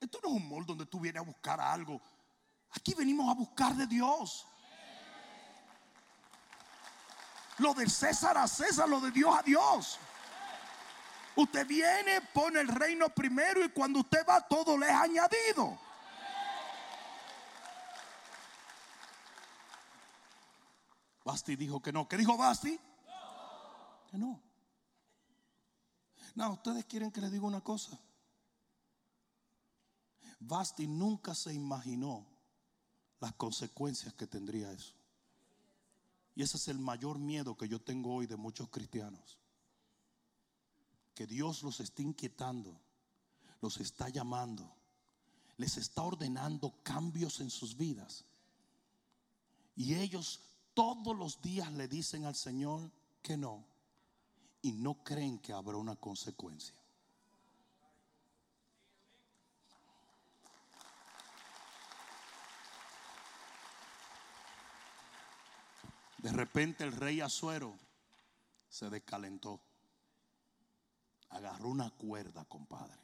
Esto no es un mall donde tú vienes a buscar algo. Aquí venimos a buscar de Dios. Lo del César a César, lo de Dios a Dios. Usted viene, pone el reino primero y cuando usted va todo le es añadido. Basti dijo que no. ¿Qué dijo Basti? Que no. No, ustedes quieren que les diga una cosa. Basti nunca se imaginó las consecuencias que tendría eso. Y ese es el mayor miedo que yo tengo hoy de muchos cristianos. Que Dios los está inquietando, los está llamando, les está ordenando cambios en sus vidas. Y ellos todos los días le dicen al Señor que no y no creen que habrá una consecuencia. De repente el rey Azuero se descalentó. Agarró una cuerda, compadre.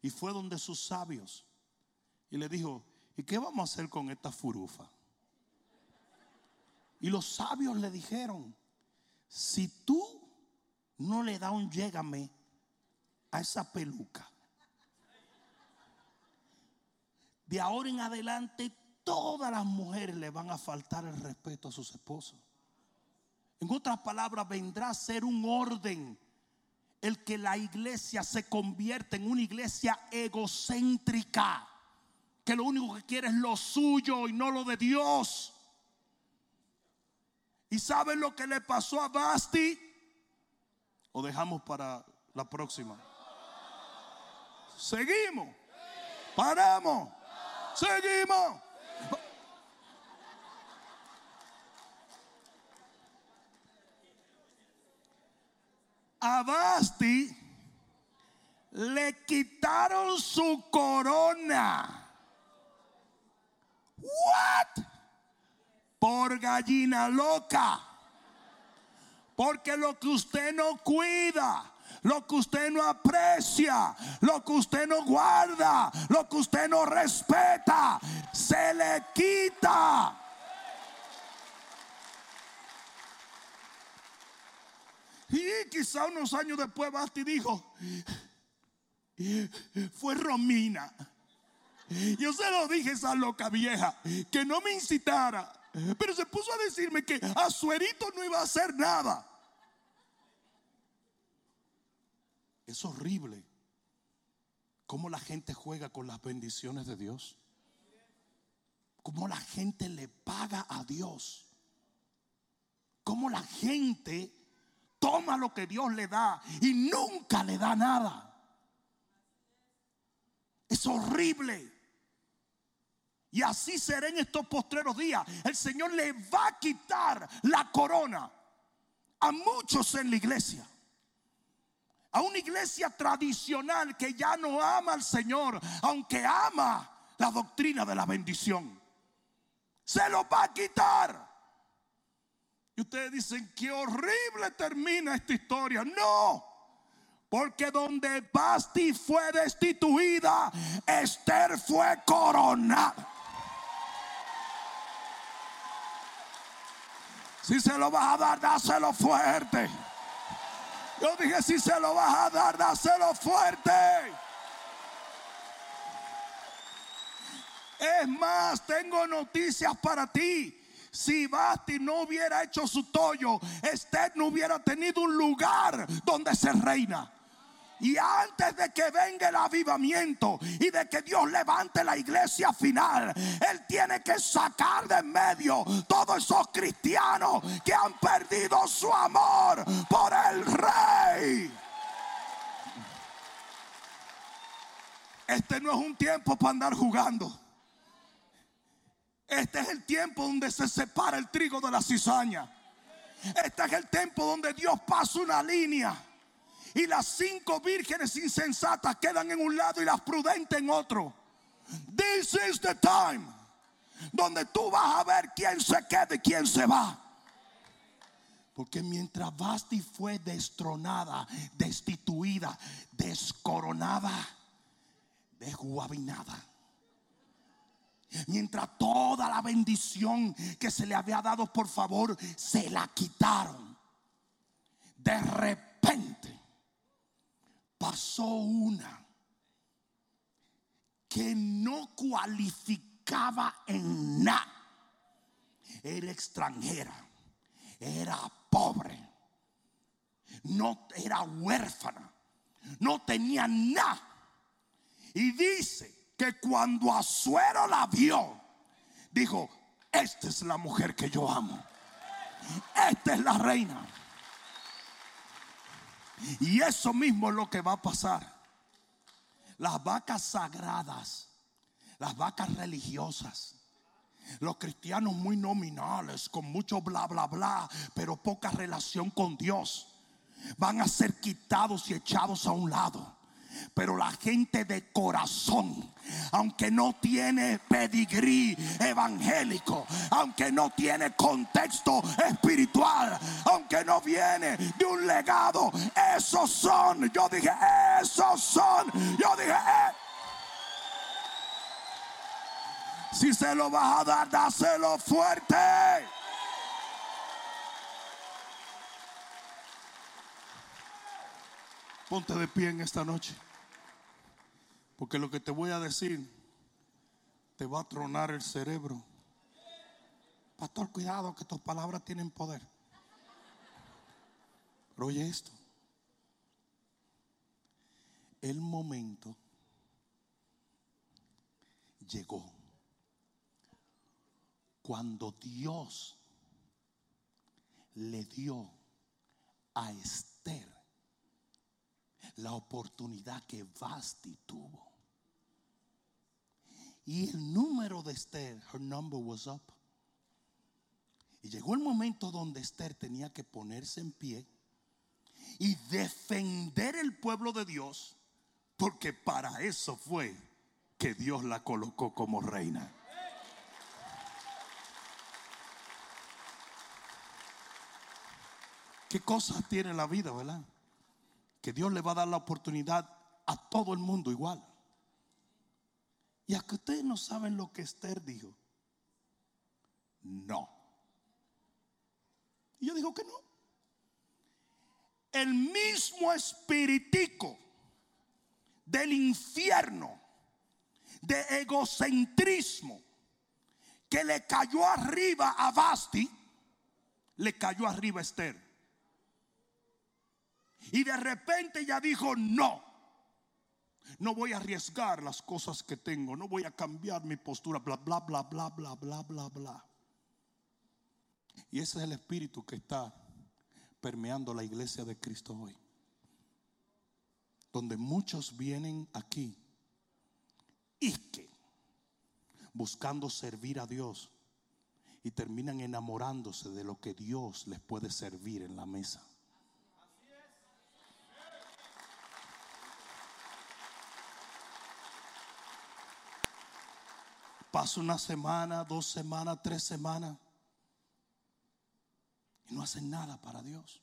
Y fue donde sus sabios. Y le dijo, ¿y qué vamos a hacer con esta furufa? Y los sabios le dijeron, si tú no le das un llégame a esa peluca, de ahora en adelante todas las mujeres le van a faltar el respeto a sus esposos. En otras palabras, vendrá a ser un orden el que la iglesia se convierte en una iglesia egocéntrica, que lo único que quiere es lo suyo y no lo de Dios. ¿Y saben lo que le pasó a Basti? ¿O dejamos para la próxima? Seguimos. Paramos. Seguimos. A Basti le quitaron su corona. What? Por gallina loca. Porque lo que usted no cuida, lo que usted no aprecia, lo que usted no guarda, lo que usted no respeta, se le quita. Y quizá unos años después Basti dijo, fue Romina. Yo se lo dije a esa loca vieja, que no me incitara, pero se puso a decirme que a suerito no iba a hacer nada. Es horrible cómo la gente juega con las bendiciones de Dios. Cómo la gente le paga a Dios. Cómo la gente toma lo que Dios le da y nunca le da nada. Es horrible. Y así será en estos postreros días. El Señor le va a quitar la corona a muchos en la iglesia. A una iglesia tradicional que ya no ama al Señor, aunque ama la doctrina de la bendición. Se lo va a quitar. Y ustedes dicen, qué horrible termina esta historia. No, porque donde Basti fue destituida, Esther fue coronada. Si se lo vas a dar, dáselo fuerte. Yo dije, si se lo vas a dar, dáselo fuerte. Es más, tengo noticias para ti si Basti no hubiera hecho su tollo, Esther no hubiera tenido un lugar donde se reina. Y antes de que venga el avivamiento y de que Dios levante la iglesia final, Él tiene que sacar de en medio todos esos cristianos que han perdido su amor por el rey. Este no es un tiempo para andar jugando. Este es el tiempo donde se separa el trigo de la cizaña. Este es el tiempo donde Dios pasa una línea. Y las cinco vírgenes insensatas quedan en un lado y las prudentes en otro. This is the time. Donde tú vas a ver quién se queda y quién se va. Porque mientras Basti fue destronada, destituida, descoronada, desguabinada Mientras toda la bendición que se le había dado por favor se la quitaron. De repente pasó una que no cualificaba en nada. Era extranjera, era pobre, no era huérfana, no tenía nada. Y dice que cuando Azuero la vio, dijo, esta es la mujer que yo amo. Esta es la reina. Y eso mismo es lo que va a pasar. Las vacas sagradas, las vacas religiosas, los cristianos muy nominales, con mucho bla, bla, bla, pero poca relación con Dios, van a ser quitados y echados a un lado Pero la gente de corazón, aunque no tiene pedigrí evangélico, aunque no tiene contexto espiritual, aunque no viene de un legado, esos son, yo dije, esos son, yo dije, eh. si se lo vas a dar, dáselo fuerte. Ponte de pie en esta noche. Porque lo que te voy a decir te va a tronar el cerebro. Pastor, cuidado que tus palabras tienen poder. Pero oye esto. El momento llegó cuando Dios le dio a Esther la oportunidad que Basti tuvo. Y el número de Esther, her number was up. Y llegó el momento donde Esther tenía que ponerse en pie y defender el pueblo de Dios, porque para eso fue que Dios la colocó como reina. ¿Qué cosas tiene la vida, verdad? Que Dios le va a dar la oportunidad a todo el mundo igual. Y a que ustedes no saben lo que Esther dijo. No. Y yo digo que no. El mismo espiritico del infierno, de egocentrismo, que le cayó arriba a Basti, le cayó arriba a Esther. Y de repente ya dijo, no, no voy a arriesgar las cosas que tengo, no voy a cambiar mi postura, bla, bla, bla, bla, bla, bla, bla, bla. Y ese es el espíritu que está permeando la iglesia de Cristo hoy. Donde muchos vienen aquí y que buscando servir a Dios y terminan enamorándose de lo que Dios les puede servir en la mesa. Pasa una semana, dos semanas, tres semanas. Y no hacen nada para Dios.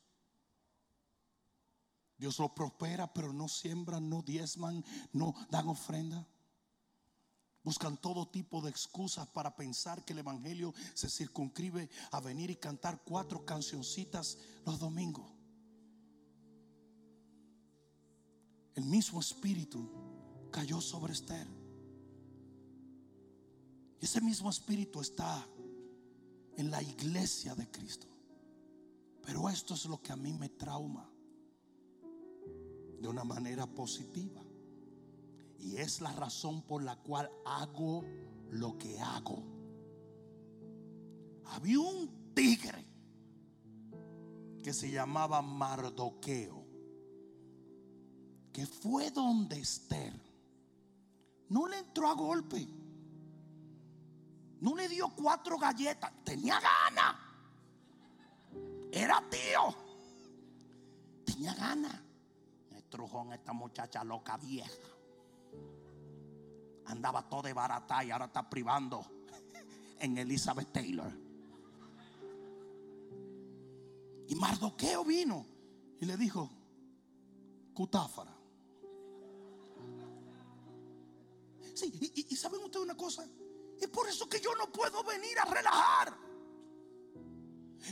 Dios lo prospera, pero no siembran, no diezman, no dan ofrenda. Buscan todo tipo de excusas para pensar que el Evangelio se circunscribe a venir y cantar cuatro cancioncitas los domingos. El mismo espíritu cayó sobre Esther. Ese mismo espíritu está en la iglesia de Cristo. Pero esto es lo que a mí me trauma de una manera positiva. Y es la razón por la cual hago lo que hago. Había un tigre que se llamaba Mardoqueo, que fue donde Esther. No le entró a golpe no le dio cuatro galletas, tenía gana. Era tío. Tenía gana. Me trujón esta muchacha loca vieja. Andaba todo de barata y ahora está privando en Elizabeth Taylor. Y Mardoqueo vino y le dijo, cutáfara. Sí, y, y saben ustedes una cosa, es por eso que yo no puedo venir a relajar.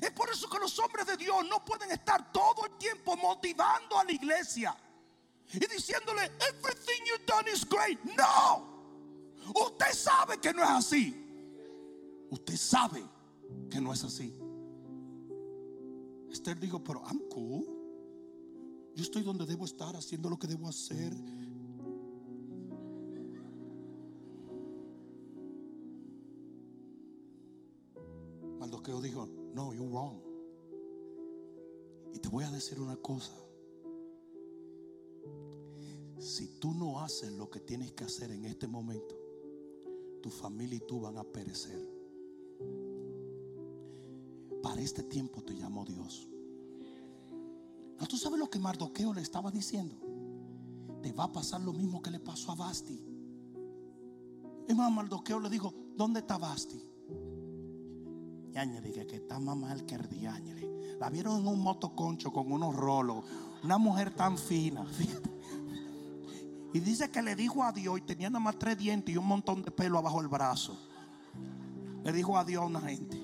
Es por eso que los hombres de Dios no pueden estar todo el tiempo motivando a la iglesia y diciéndole, everything you've done is great. No. Usted sabe que no es así. Usted sabe que no es así. Esther dijo, pero I'm cool. Yo estoy donde debo estar, haciendo lo que debo hacer dijo, no, you're wrong. Y te voy a decir una cosa. Si tú no haces lo que tienes que hacer en este momento, tu familia y tú van a perecer. Para este tiempo te llamó Dios. ¿No tú sabes lo que Mardoqueo le estaba diciendo? te va a pasar lo mismo que le pasó a Basti. Y Mardoqueo le dijo, ¿dónde está Basti? Y añade que está más mal que el diáñale. La vieron en un motoconcho con unos rolos. Una mujer tan fina. Y dice que le dijo a Dios y tenía nada más tres dientes y un montón de pelo abajo del brazo. Le dijo a Dios a una gente.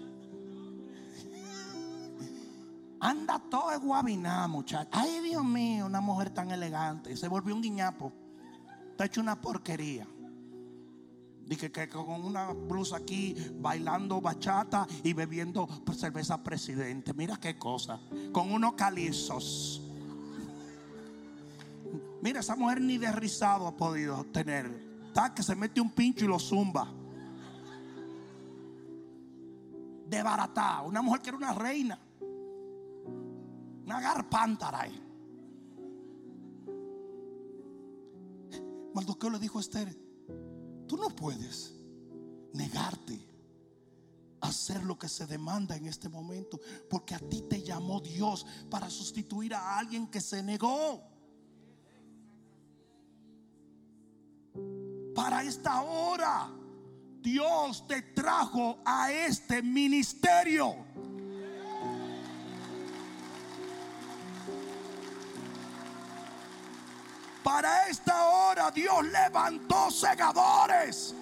Anda todo de guabiná, muchacha. Ay, Dios mío, una mujer tan elegante. Se volvió un guiñapo. Está hecho una porquería. Dije que con una blusa aquí bailando bachata y bebiendo cerveza presidente. Mira qué cosa. Con unos calizos. Mira, esa mujer ni de rizado ha podido tener. Está que se mete un pincho y lo zumba. De barata. Una mujer que era una reina. Una garpántara. Mardoqueo le dijo a Esther: Tú no puedes negarte a hacer lo que se demanda en este momento, porque a ti te llamó Dios para sustituir a alguien que se negó. Para esta hora, Dios te trajo a este ministerio. Para esta hora Dios levantó segadores.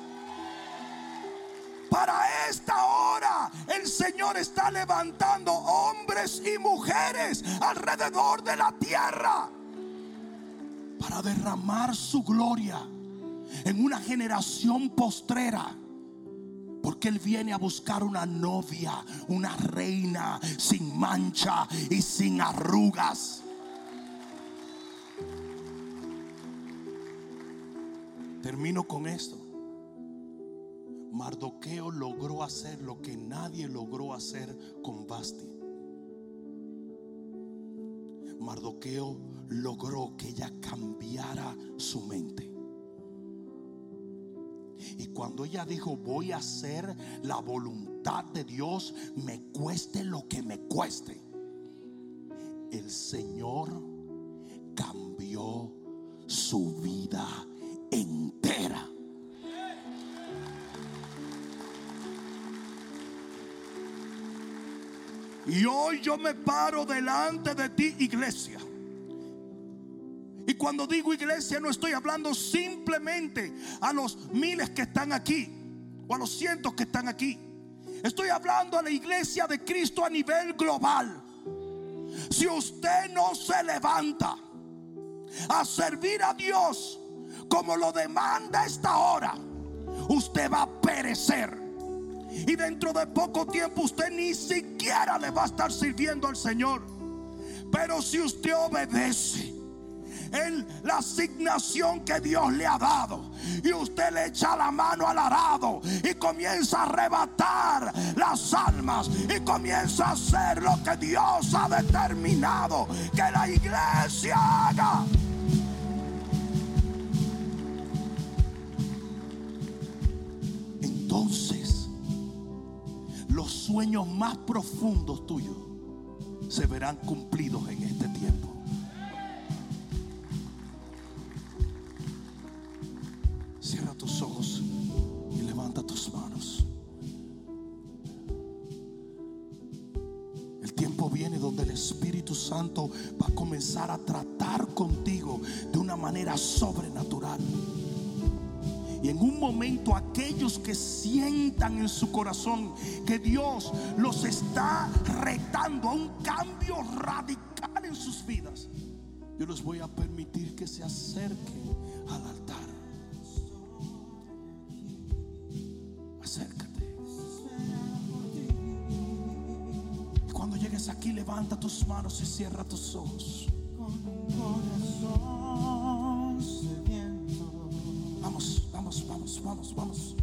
Para esta hora el Señor está levantando hombres y mujeres alrededor de la tierra para derramar su gloria en una generación postrera. Porque Él viene a buscar una novia, una reina sin mancha y sin arrugas. Termino con esto. Mardoqueo logró hacer lo que nadie logró hacer con Basti. Mardoqueo logró que ella cambiara su mente. Y cuando ella dijo, voy a hacer la voluntad de Dios, me cueste lo que me cueste, el Señor cambió su vida entera. Y hoy yo me paro delante de ti, iglesia. Y cuando digo iglesia no estoy hablando simplemente a los miles que están aquí o a los cientos que están aquí. Estoy hablando a la iglesia de Cristo a nivel global. Si usted no se levanta a servir a Dios como lo demanda esta hora, usted va a perecer. Y dentro de poco tiempo usted ni siquiera le va a estar sirviendo al Señor. Pero si usted obedece en la asignación que Dios le ha dado. Y usted le echa la mano al arado y comienza a arrebatar las almas y comienza a hacer lo que Dios ha determinado que la iglesia haga. Entonces, los sueños más profundos tuyos se verán cumplidos en este tiempo. Cierra tus ojos y levanta tus manos. El tiempo viene donde el Espíritu Santo va a comenzar a tratar contigo de una manera sobrenatural. Y en un momento aquellos que sientan en su corazón que Dios los está retando a un cambio radical en sus vidas, yo les voy a permitir que se acerquen al altar. Acércate. Y cuando llegues aquí, levanta tus manos y cierra tus ojos. Vamos, vamos, vamos,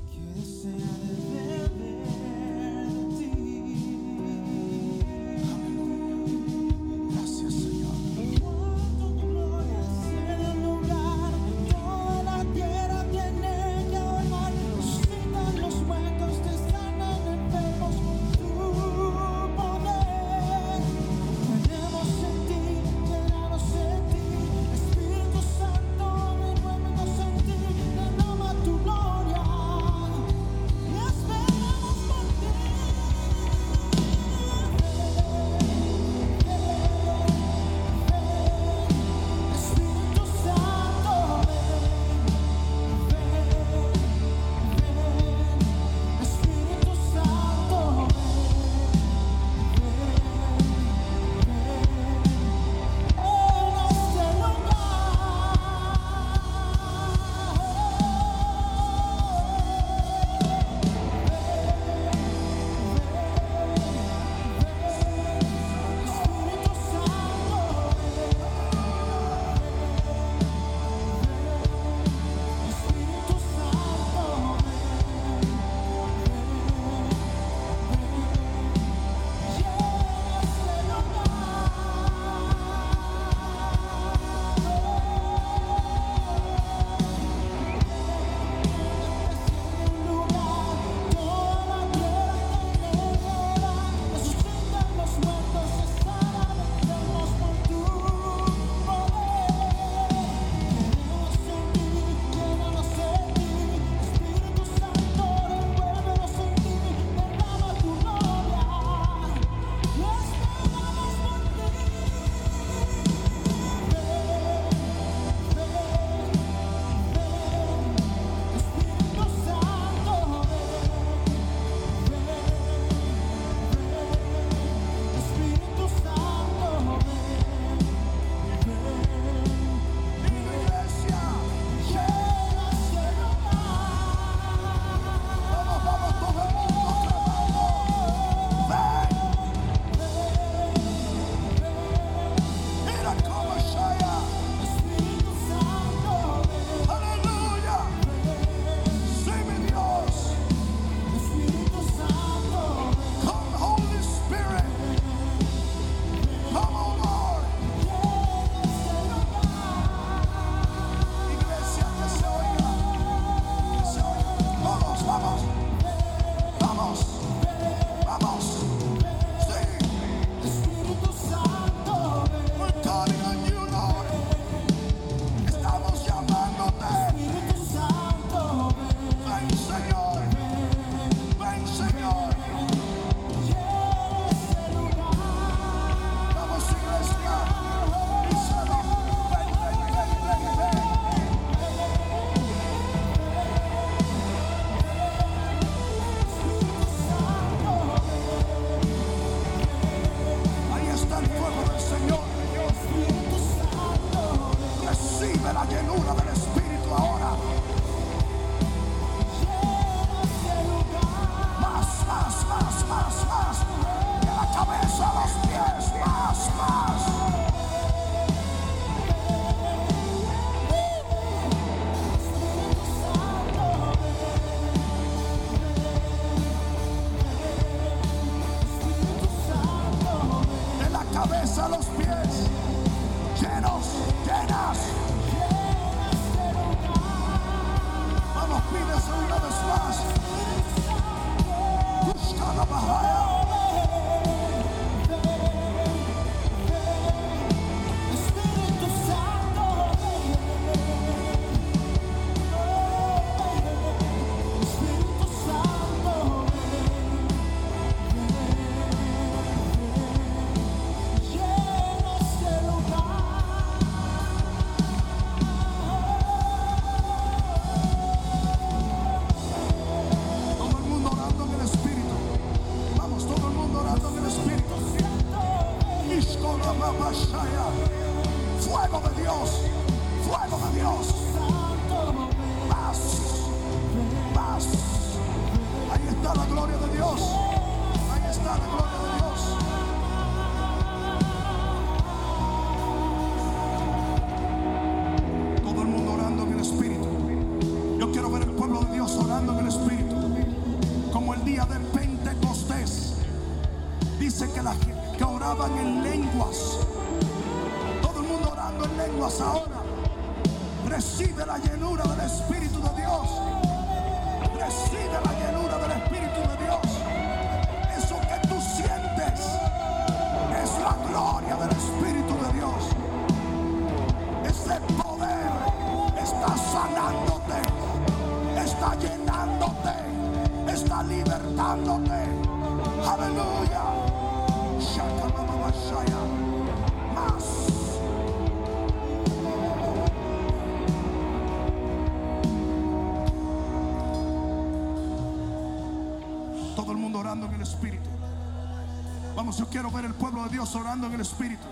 quiero ver el pueblo de Dios orando en el Espíritu.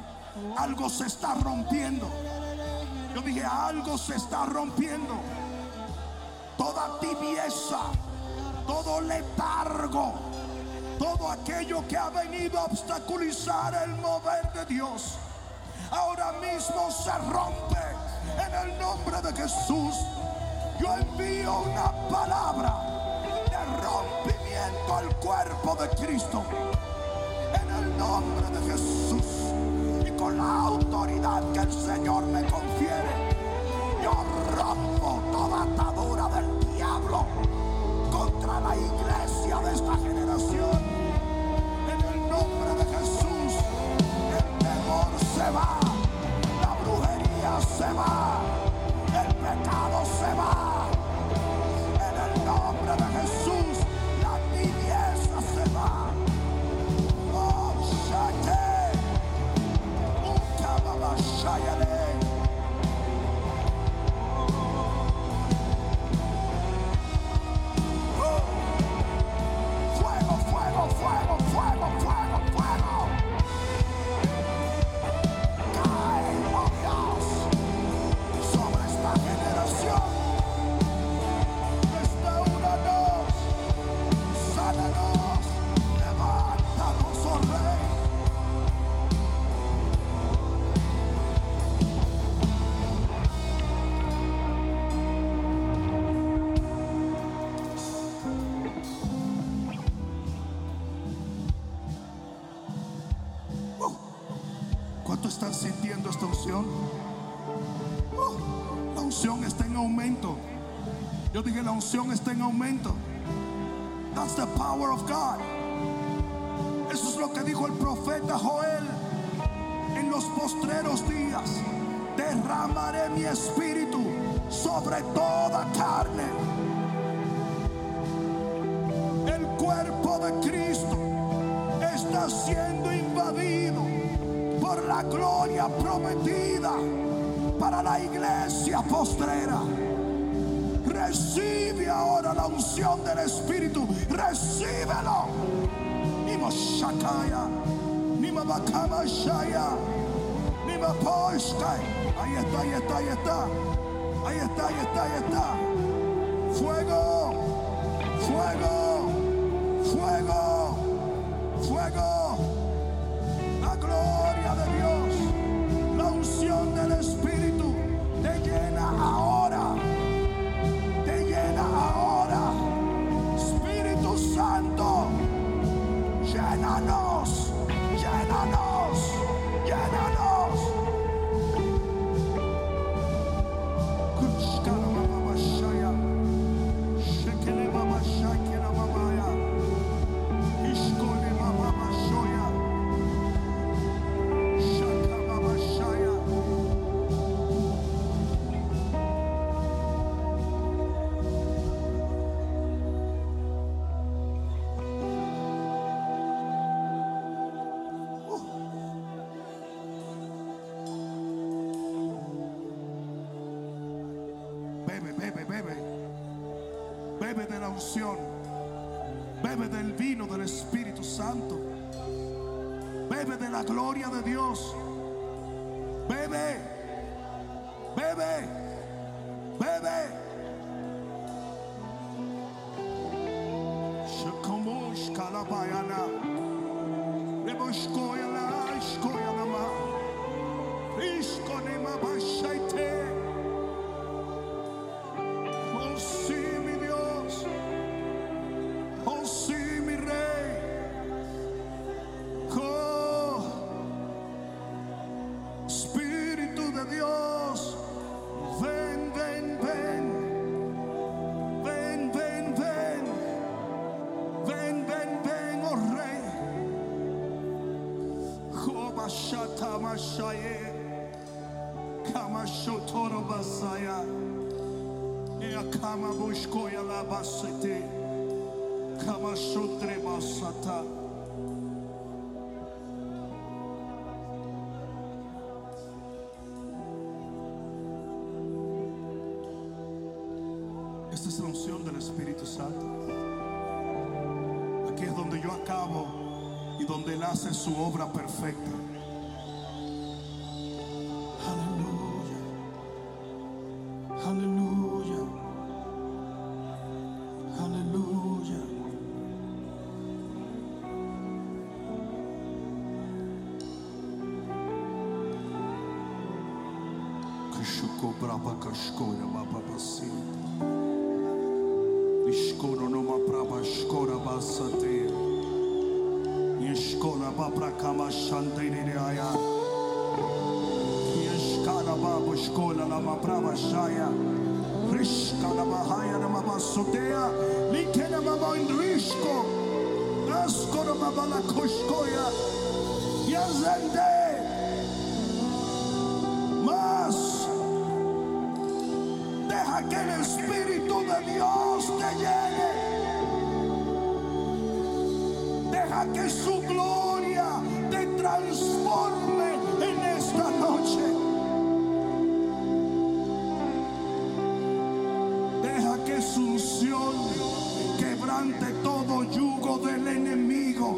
Algo se está rompiendo. Yo dije, algo se está rompiendo. Toda tibieza, todo letargo, todo aquello que ha venido a obstaculizar el mover de Dios, ahora mismo se rompe en el nombre de Jesús. Está en aumento. That's the power of God. Eso es lo que dijo el profeta Joel. En los postreros días derramaré mi espíritu sobre toda carne. El cuerpo de Cristo está siendo invadido por la gloria prometida para la iglesia postrera. Recibe la unción del Espíritu. Recíbelo. Nima Shakaya. Nima Bakama Shaya. Nima. Ahí está, ahí está, ahí está. Ahí está, ahí está, ahí está. Fuego. Fuego. Fuego. Bebe, bebe, bebe. Bebe de la unción. Bebe del vino del Espíritu Santo. Bebe de la gloria de Dios. Bebe. Shata mashaye. Kama shotoro basaya. Ea kama bushkoya la basete. Kama shotre basata. Esta es la unción del Espíritu Santo. Aquí es donde yo acabo y donde Él hace su obra perfecta. Transforme en esta noche. Deja que su unción quebrante todo yugo del enemigo.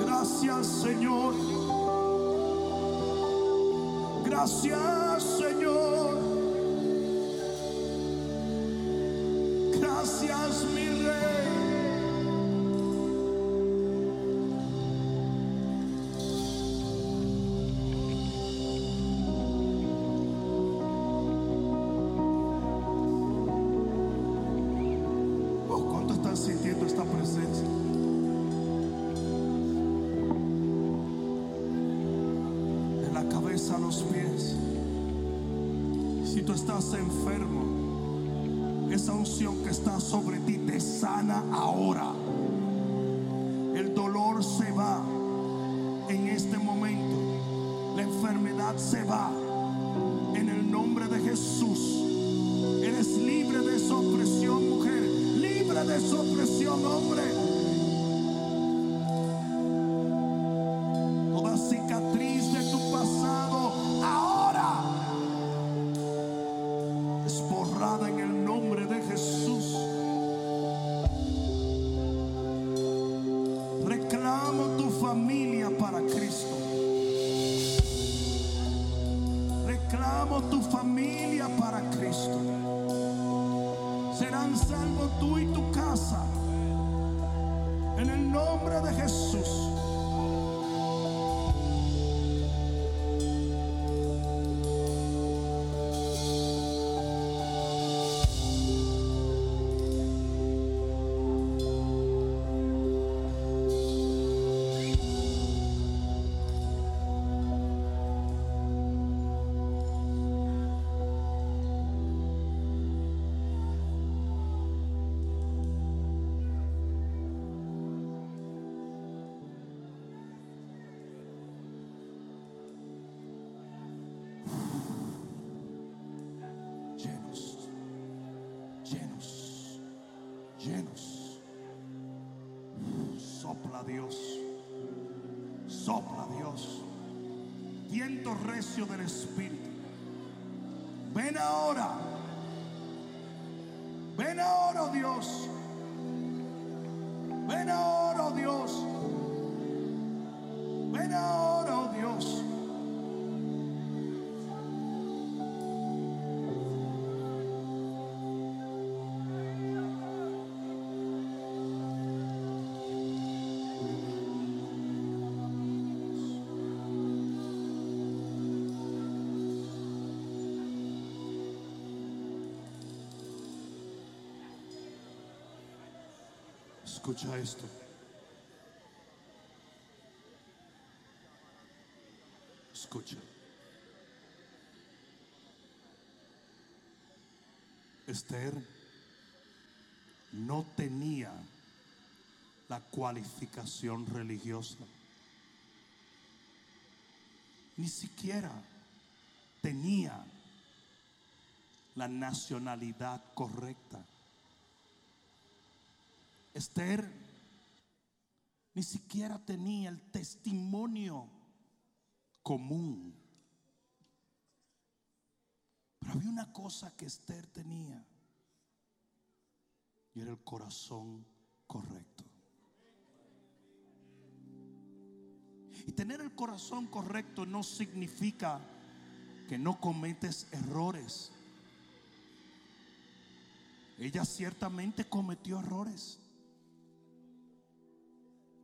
Gracias Señor. Gracias a los pies. Si tú estás enfermo, esa unción que está sobre ti te sana ahora. El dolor se va en este momento. La enfermedad se va en el nombre de Jesús. Eres libre de esa opresión, mujer. Libre de esa opresión, hombre. Serán salvos tú y tu casa. En el nombre de Jesús. Dios, sopla Dios. Viento recio del Espíritu. Ven ahora, ven ahora, oh Dios. Ven ahora, oh Dios. Escucha esto. Escucha. Esther no tenía la cualificación religiosa. Ni siquiera tenía la nacionalidad correcta. Esther ni siquiera tenía el testimonio común. Pero había una cosa que Esther tenía y era el corazón correcto. Y tener el corazón correcto no significa que no cometes errores. Ella ciertamente cometió errores.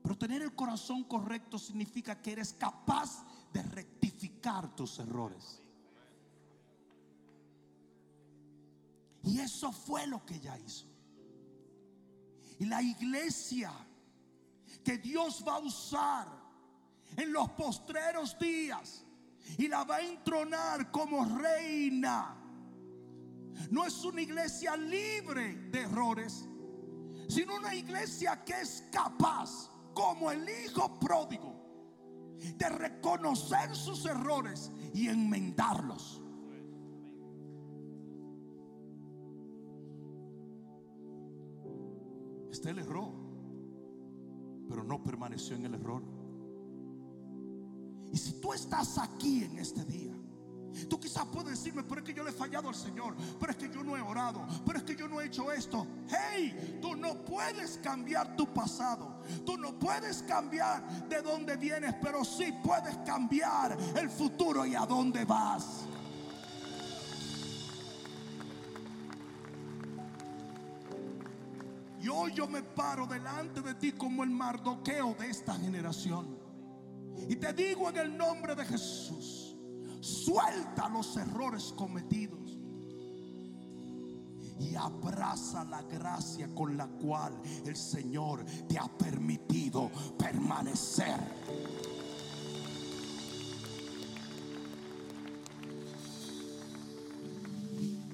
Pero tener el corazón correcto significa que eres capaz de rectificar tus errores. Y eso fue lo que ella hizo. Y la iglesia que Dios va a usar en los postreros días y la va a entronar como reina. No es una iglesia libre de errores, sino una iglesia que es capaz, como el hijo pródigo, de reconocer sus errores y enmendarlos. Usted erró, pero no permaneció en el error. Y si tú estás aquí en este día, tú quizás puedes decirme, pero es que yo le he fallado al Señor, pero es que yo no he orado, pero es que yo no he hecho esto. Hey, tú no puedes cambiar tu pasado, tú no puedes cambiar de dónde vienes, pero sí puedes cambiar el futuro y a dónde vas. Y hoy yo me paro delante de ti como el mardoqueo de esta generación. Y te digo en el nombre de Jesús, suelta los errores cometidos. Y abraza la gracia con la cual el Señor te ha permitido permanecer.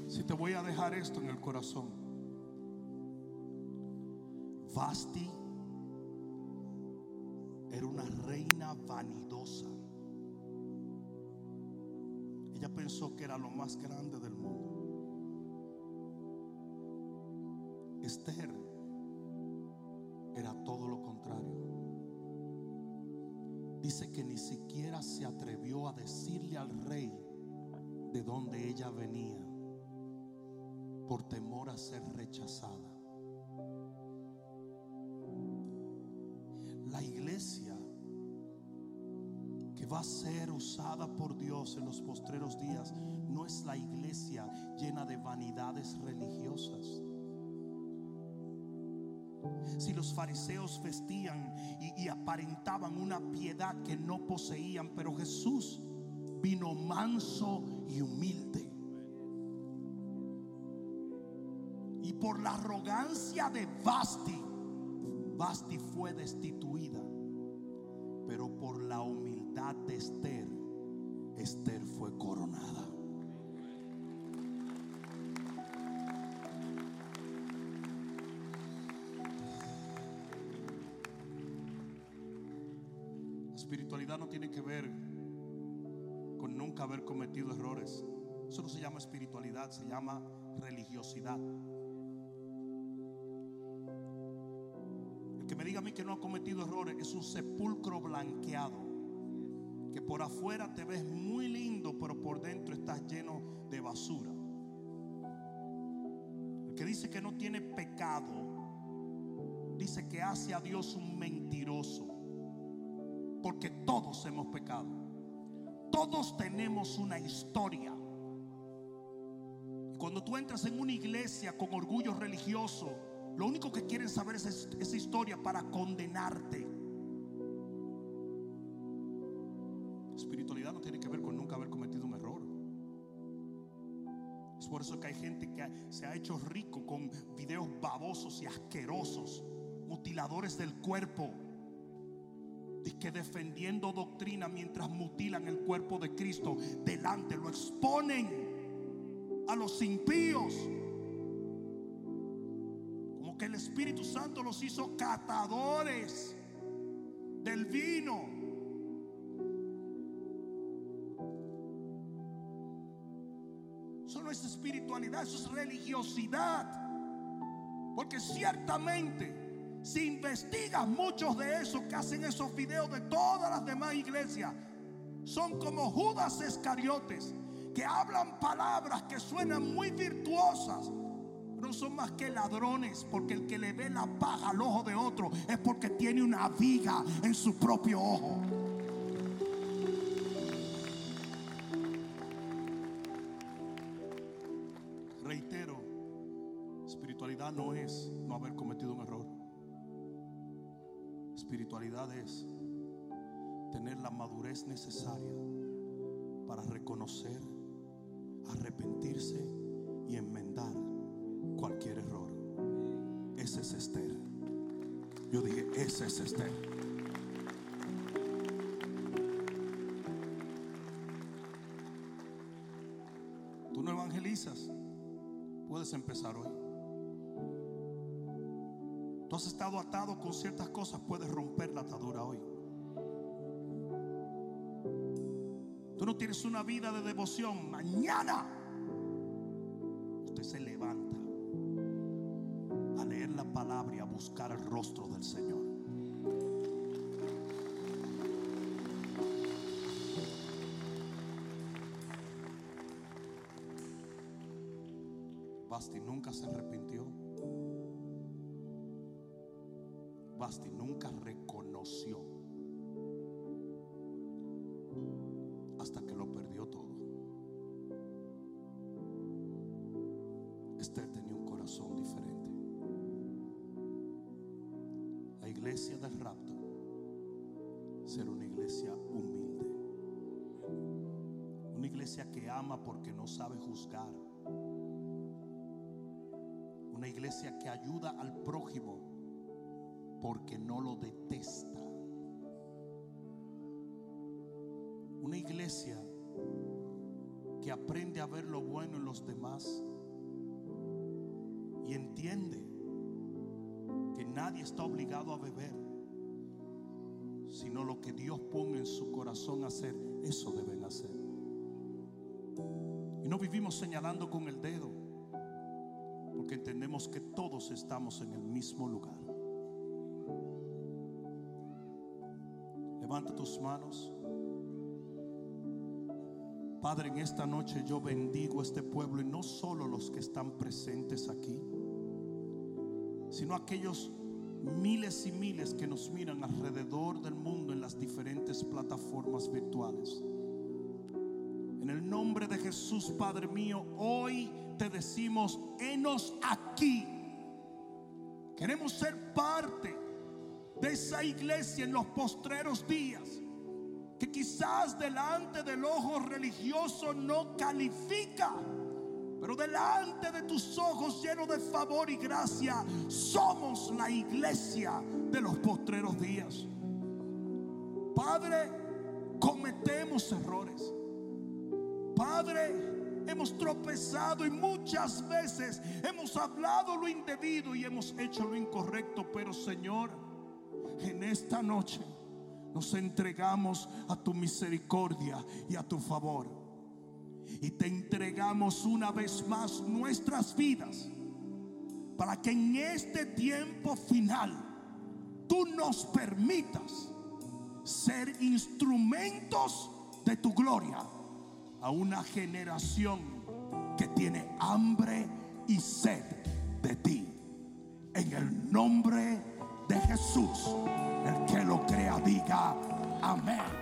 Si te voy a dejar esto en el corazón. Vasti era una reina vanidosa. Ella pensó que era lo más grande del mundo. Esther era todo lo contrario. Dice que ni siquiera se atrevió a decirle al rey de dónde ella venía por temor a ser rechazada. Ser usada por Dios en los postreros días no es la iglesia llena de vanidades religiosas. Si los fariseos vestían y, y aparentaban una piedad que no poseían, pero Jesús vino manso y humilde. Y por la arrogancia de Basti, Basti fue destituida. Pero por la humildad de Esther, Esther fue coronada. La espiritualidad no tiene que ver con nunca haber cometido errores. Eso no se llama espiritualidad, se llama religiosidad. Me diga a mí que no ha cometido errores es un sepulcro blanqueado. Que por afuera te ves muy lindo, pero por dentro estás lleno de basura. El que dice que no tiene pecado, dice que hace a Dios un mentiroso. Porque todos hemos pecado. Todos tenemos una historia. Cuando tú entras en una iglesia con orgullo religioso, lo único que quieren saber es es- esa historia para condenarte. Espiritualidad no tiene que ver con nunca haber cometido un error. Es por eso que hay gente que se ha hecho rico con videos babosos y asquerosos, mutiladores del cuerpo. Y que defendiendo doctrina mientras mutilan el cuerpo de Cristo delante, lo exponen a los impíos. Espíritu Santo los hizo catadores del vino. Eso no es espiritualidad, eso es religiosidad. Porque ciertamente, si investigas muchos de esos que hacen esos videos de todas las demás iglesias, son como Judas Escariotes, que hablan palabras que suenan muy virtuosas, no son más que ladrones, porque el que le ve la paja al ojo de otro es porque tiene una viga en su propio ojo. Reitero, espiritualidad no es no haber cometido un error. Espiritualidad es tener la madurez necesaria para reconocer, arrepentirse y enmendar cualquier error. Ese es Esther. Yo dije, ese es Esther. Tú no evangelizas, puedes empezar hoy. Tú has estado atado con ciertas cosas, puedes romper la atadura hoy. Tú no tienes una vida de devoción, mañana usted se levanta buscar el rostro del Señor. Basti nunca se arrepintió. Basti nunca reconoció hasta que lo perdió todo. Esther tenía un corazón diferente. Iglesia del rapto será una iglesia humilde. Una iglesia que ama porque no sabe juzgar. Una iglesia que ayuda al prójimo porque no lo detesta. Una iglesia que aprende a ver lo bueno en los demás y entiende nadie está obligado a beber, sino lo que Dios ponga en su corazón a hacer, eso deben hacer. Y no vivimos señalando con el dedo, porque entendemos que todos estamos en el mismo lugar. Levanta tus manos. Padre, en esta noche yo bendigo este pueblo y no solo los que están presentes aquí, sino aquellos miles y miles que nos miran alrededor del mundo en las diferentes plataformas virtuales. En el nombre de Jesús, Padre mío, hoy te decimos, enos aquí. Queremos ser parte de esa iglesia en los postreros días que quizás delante del ojo religioso no califica, delante de tus ojos llenos de favor y gracia, somos la iglesia de los postreros días. Padre, cometemos errores. Padre, hemos tropezado y muchas veces hemos hablado lo indebido y hemos hecho lo incorrecto, pero Señor, en esta noche nos entregamos a tu misericordia y a tu favor. Y te entregamos una vez más nuestras vidas para que en este tiempo final tú nos permitas ser instrumentos de tu gloria a una generación que tiene hambre y sed de ti. En el nombre de Jesús, el que lo crea diga amén.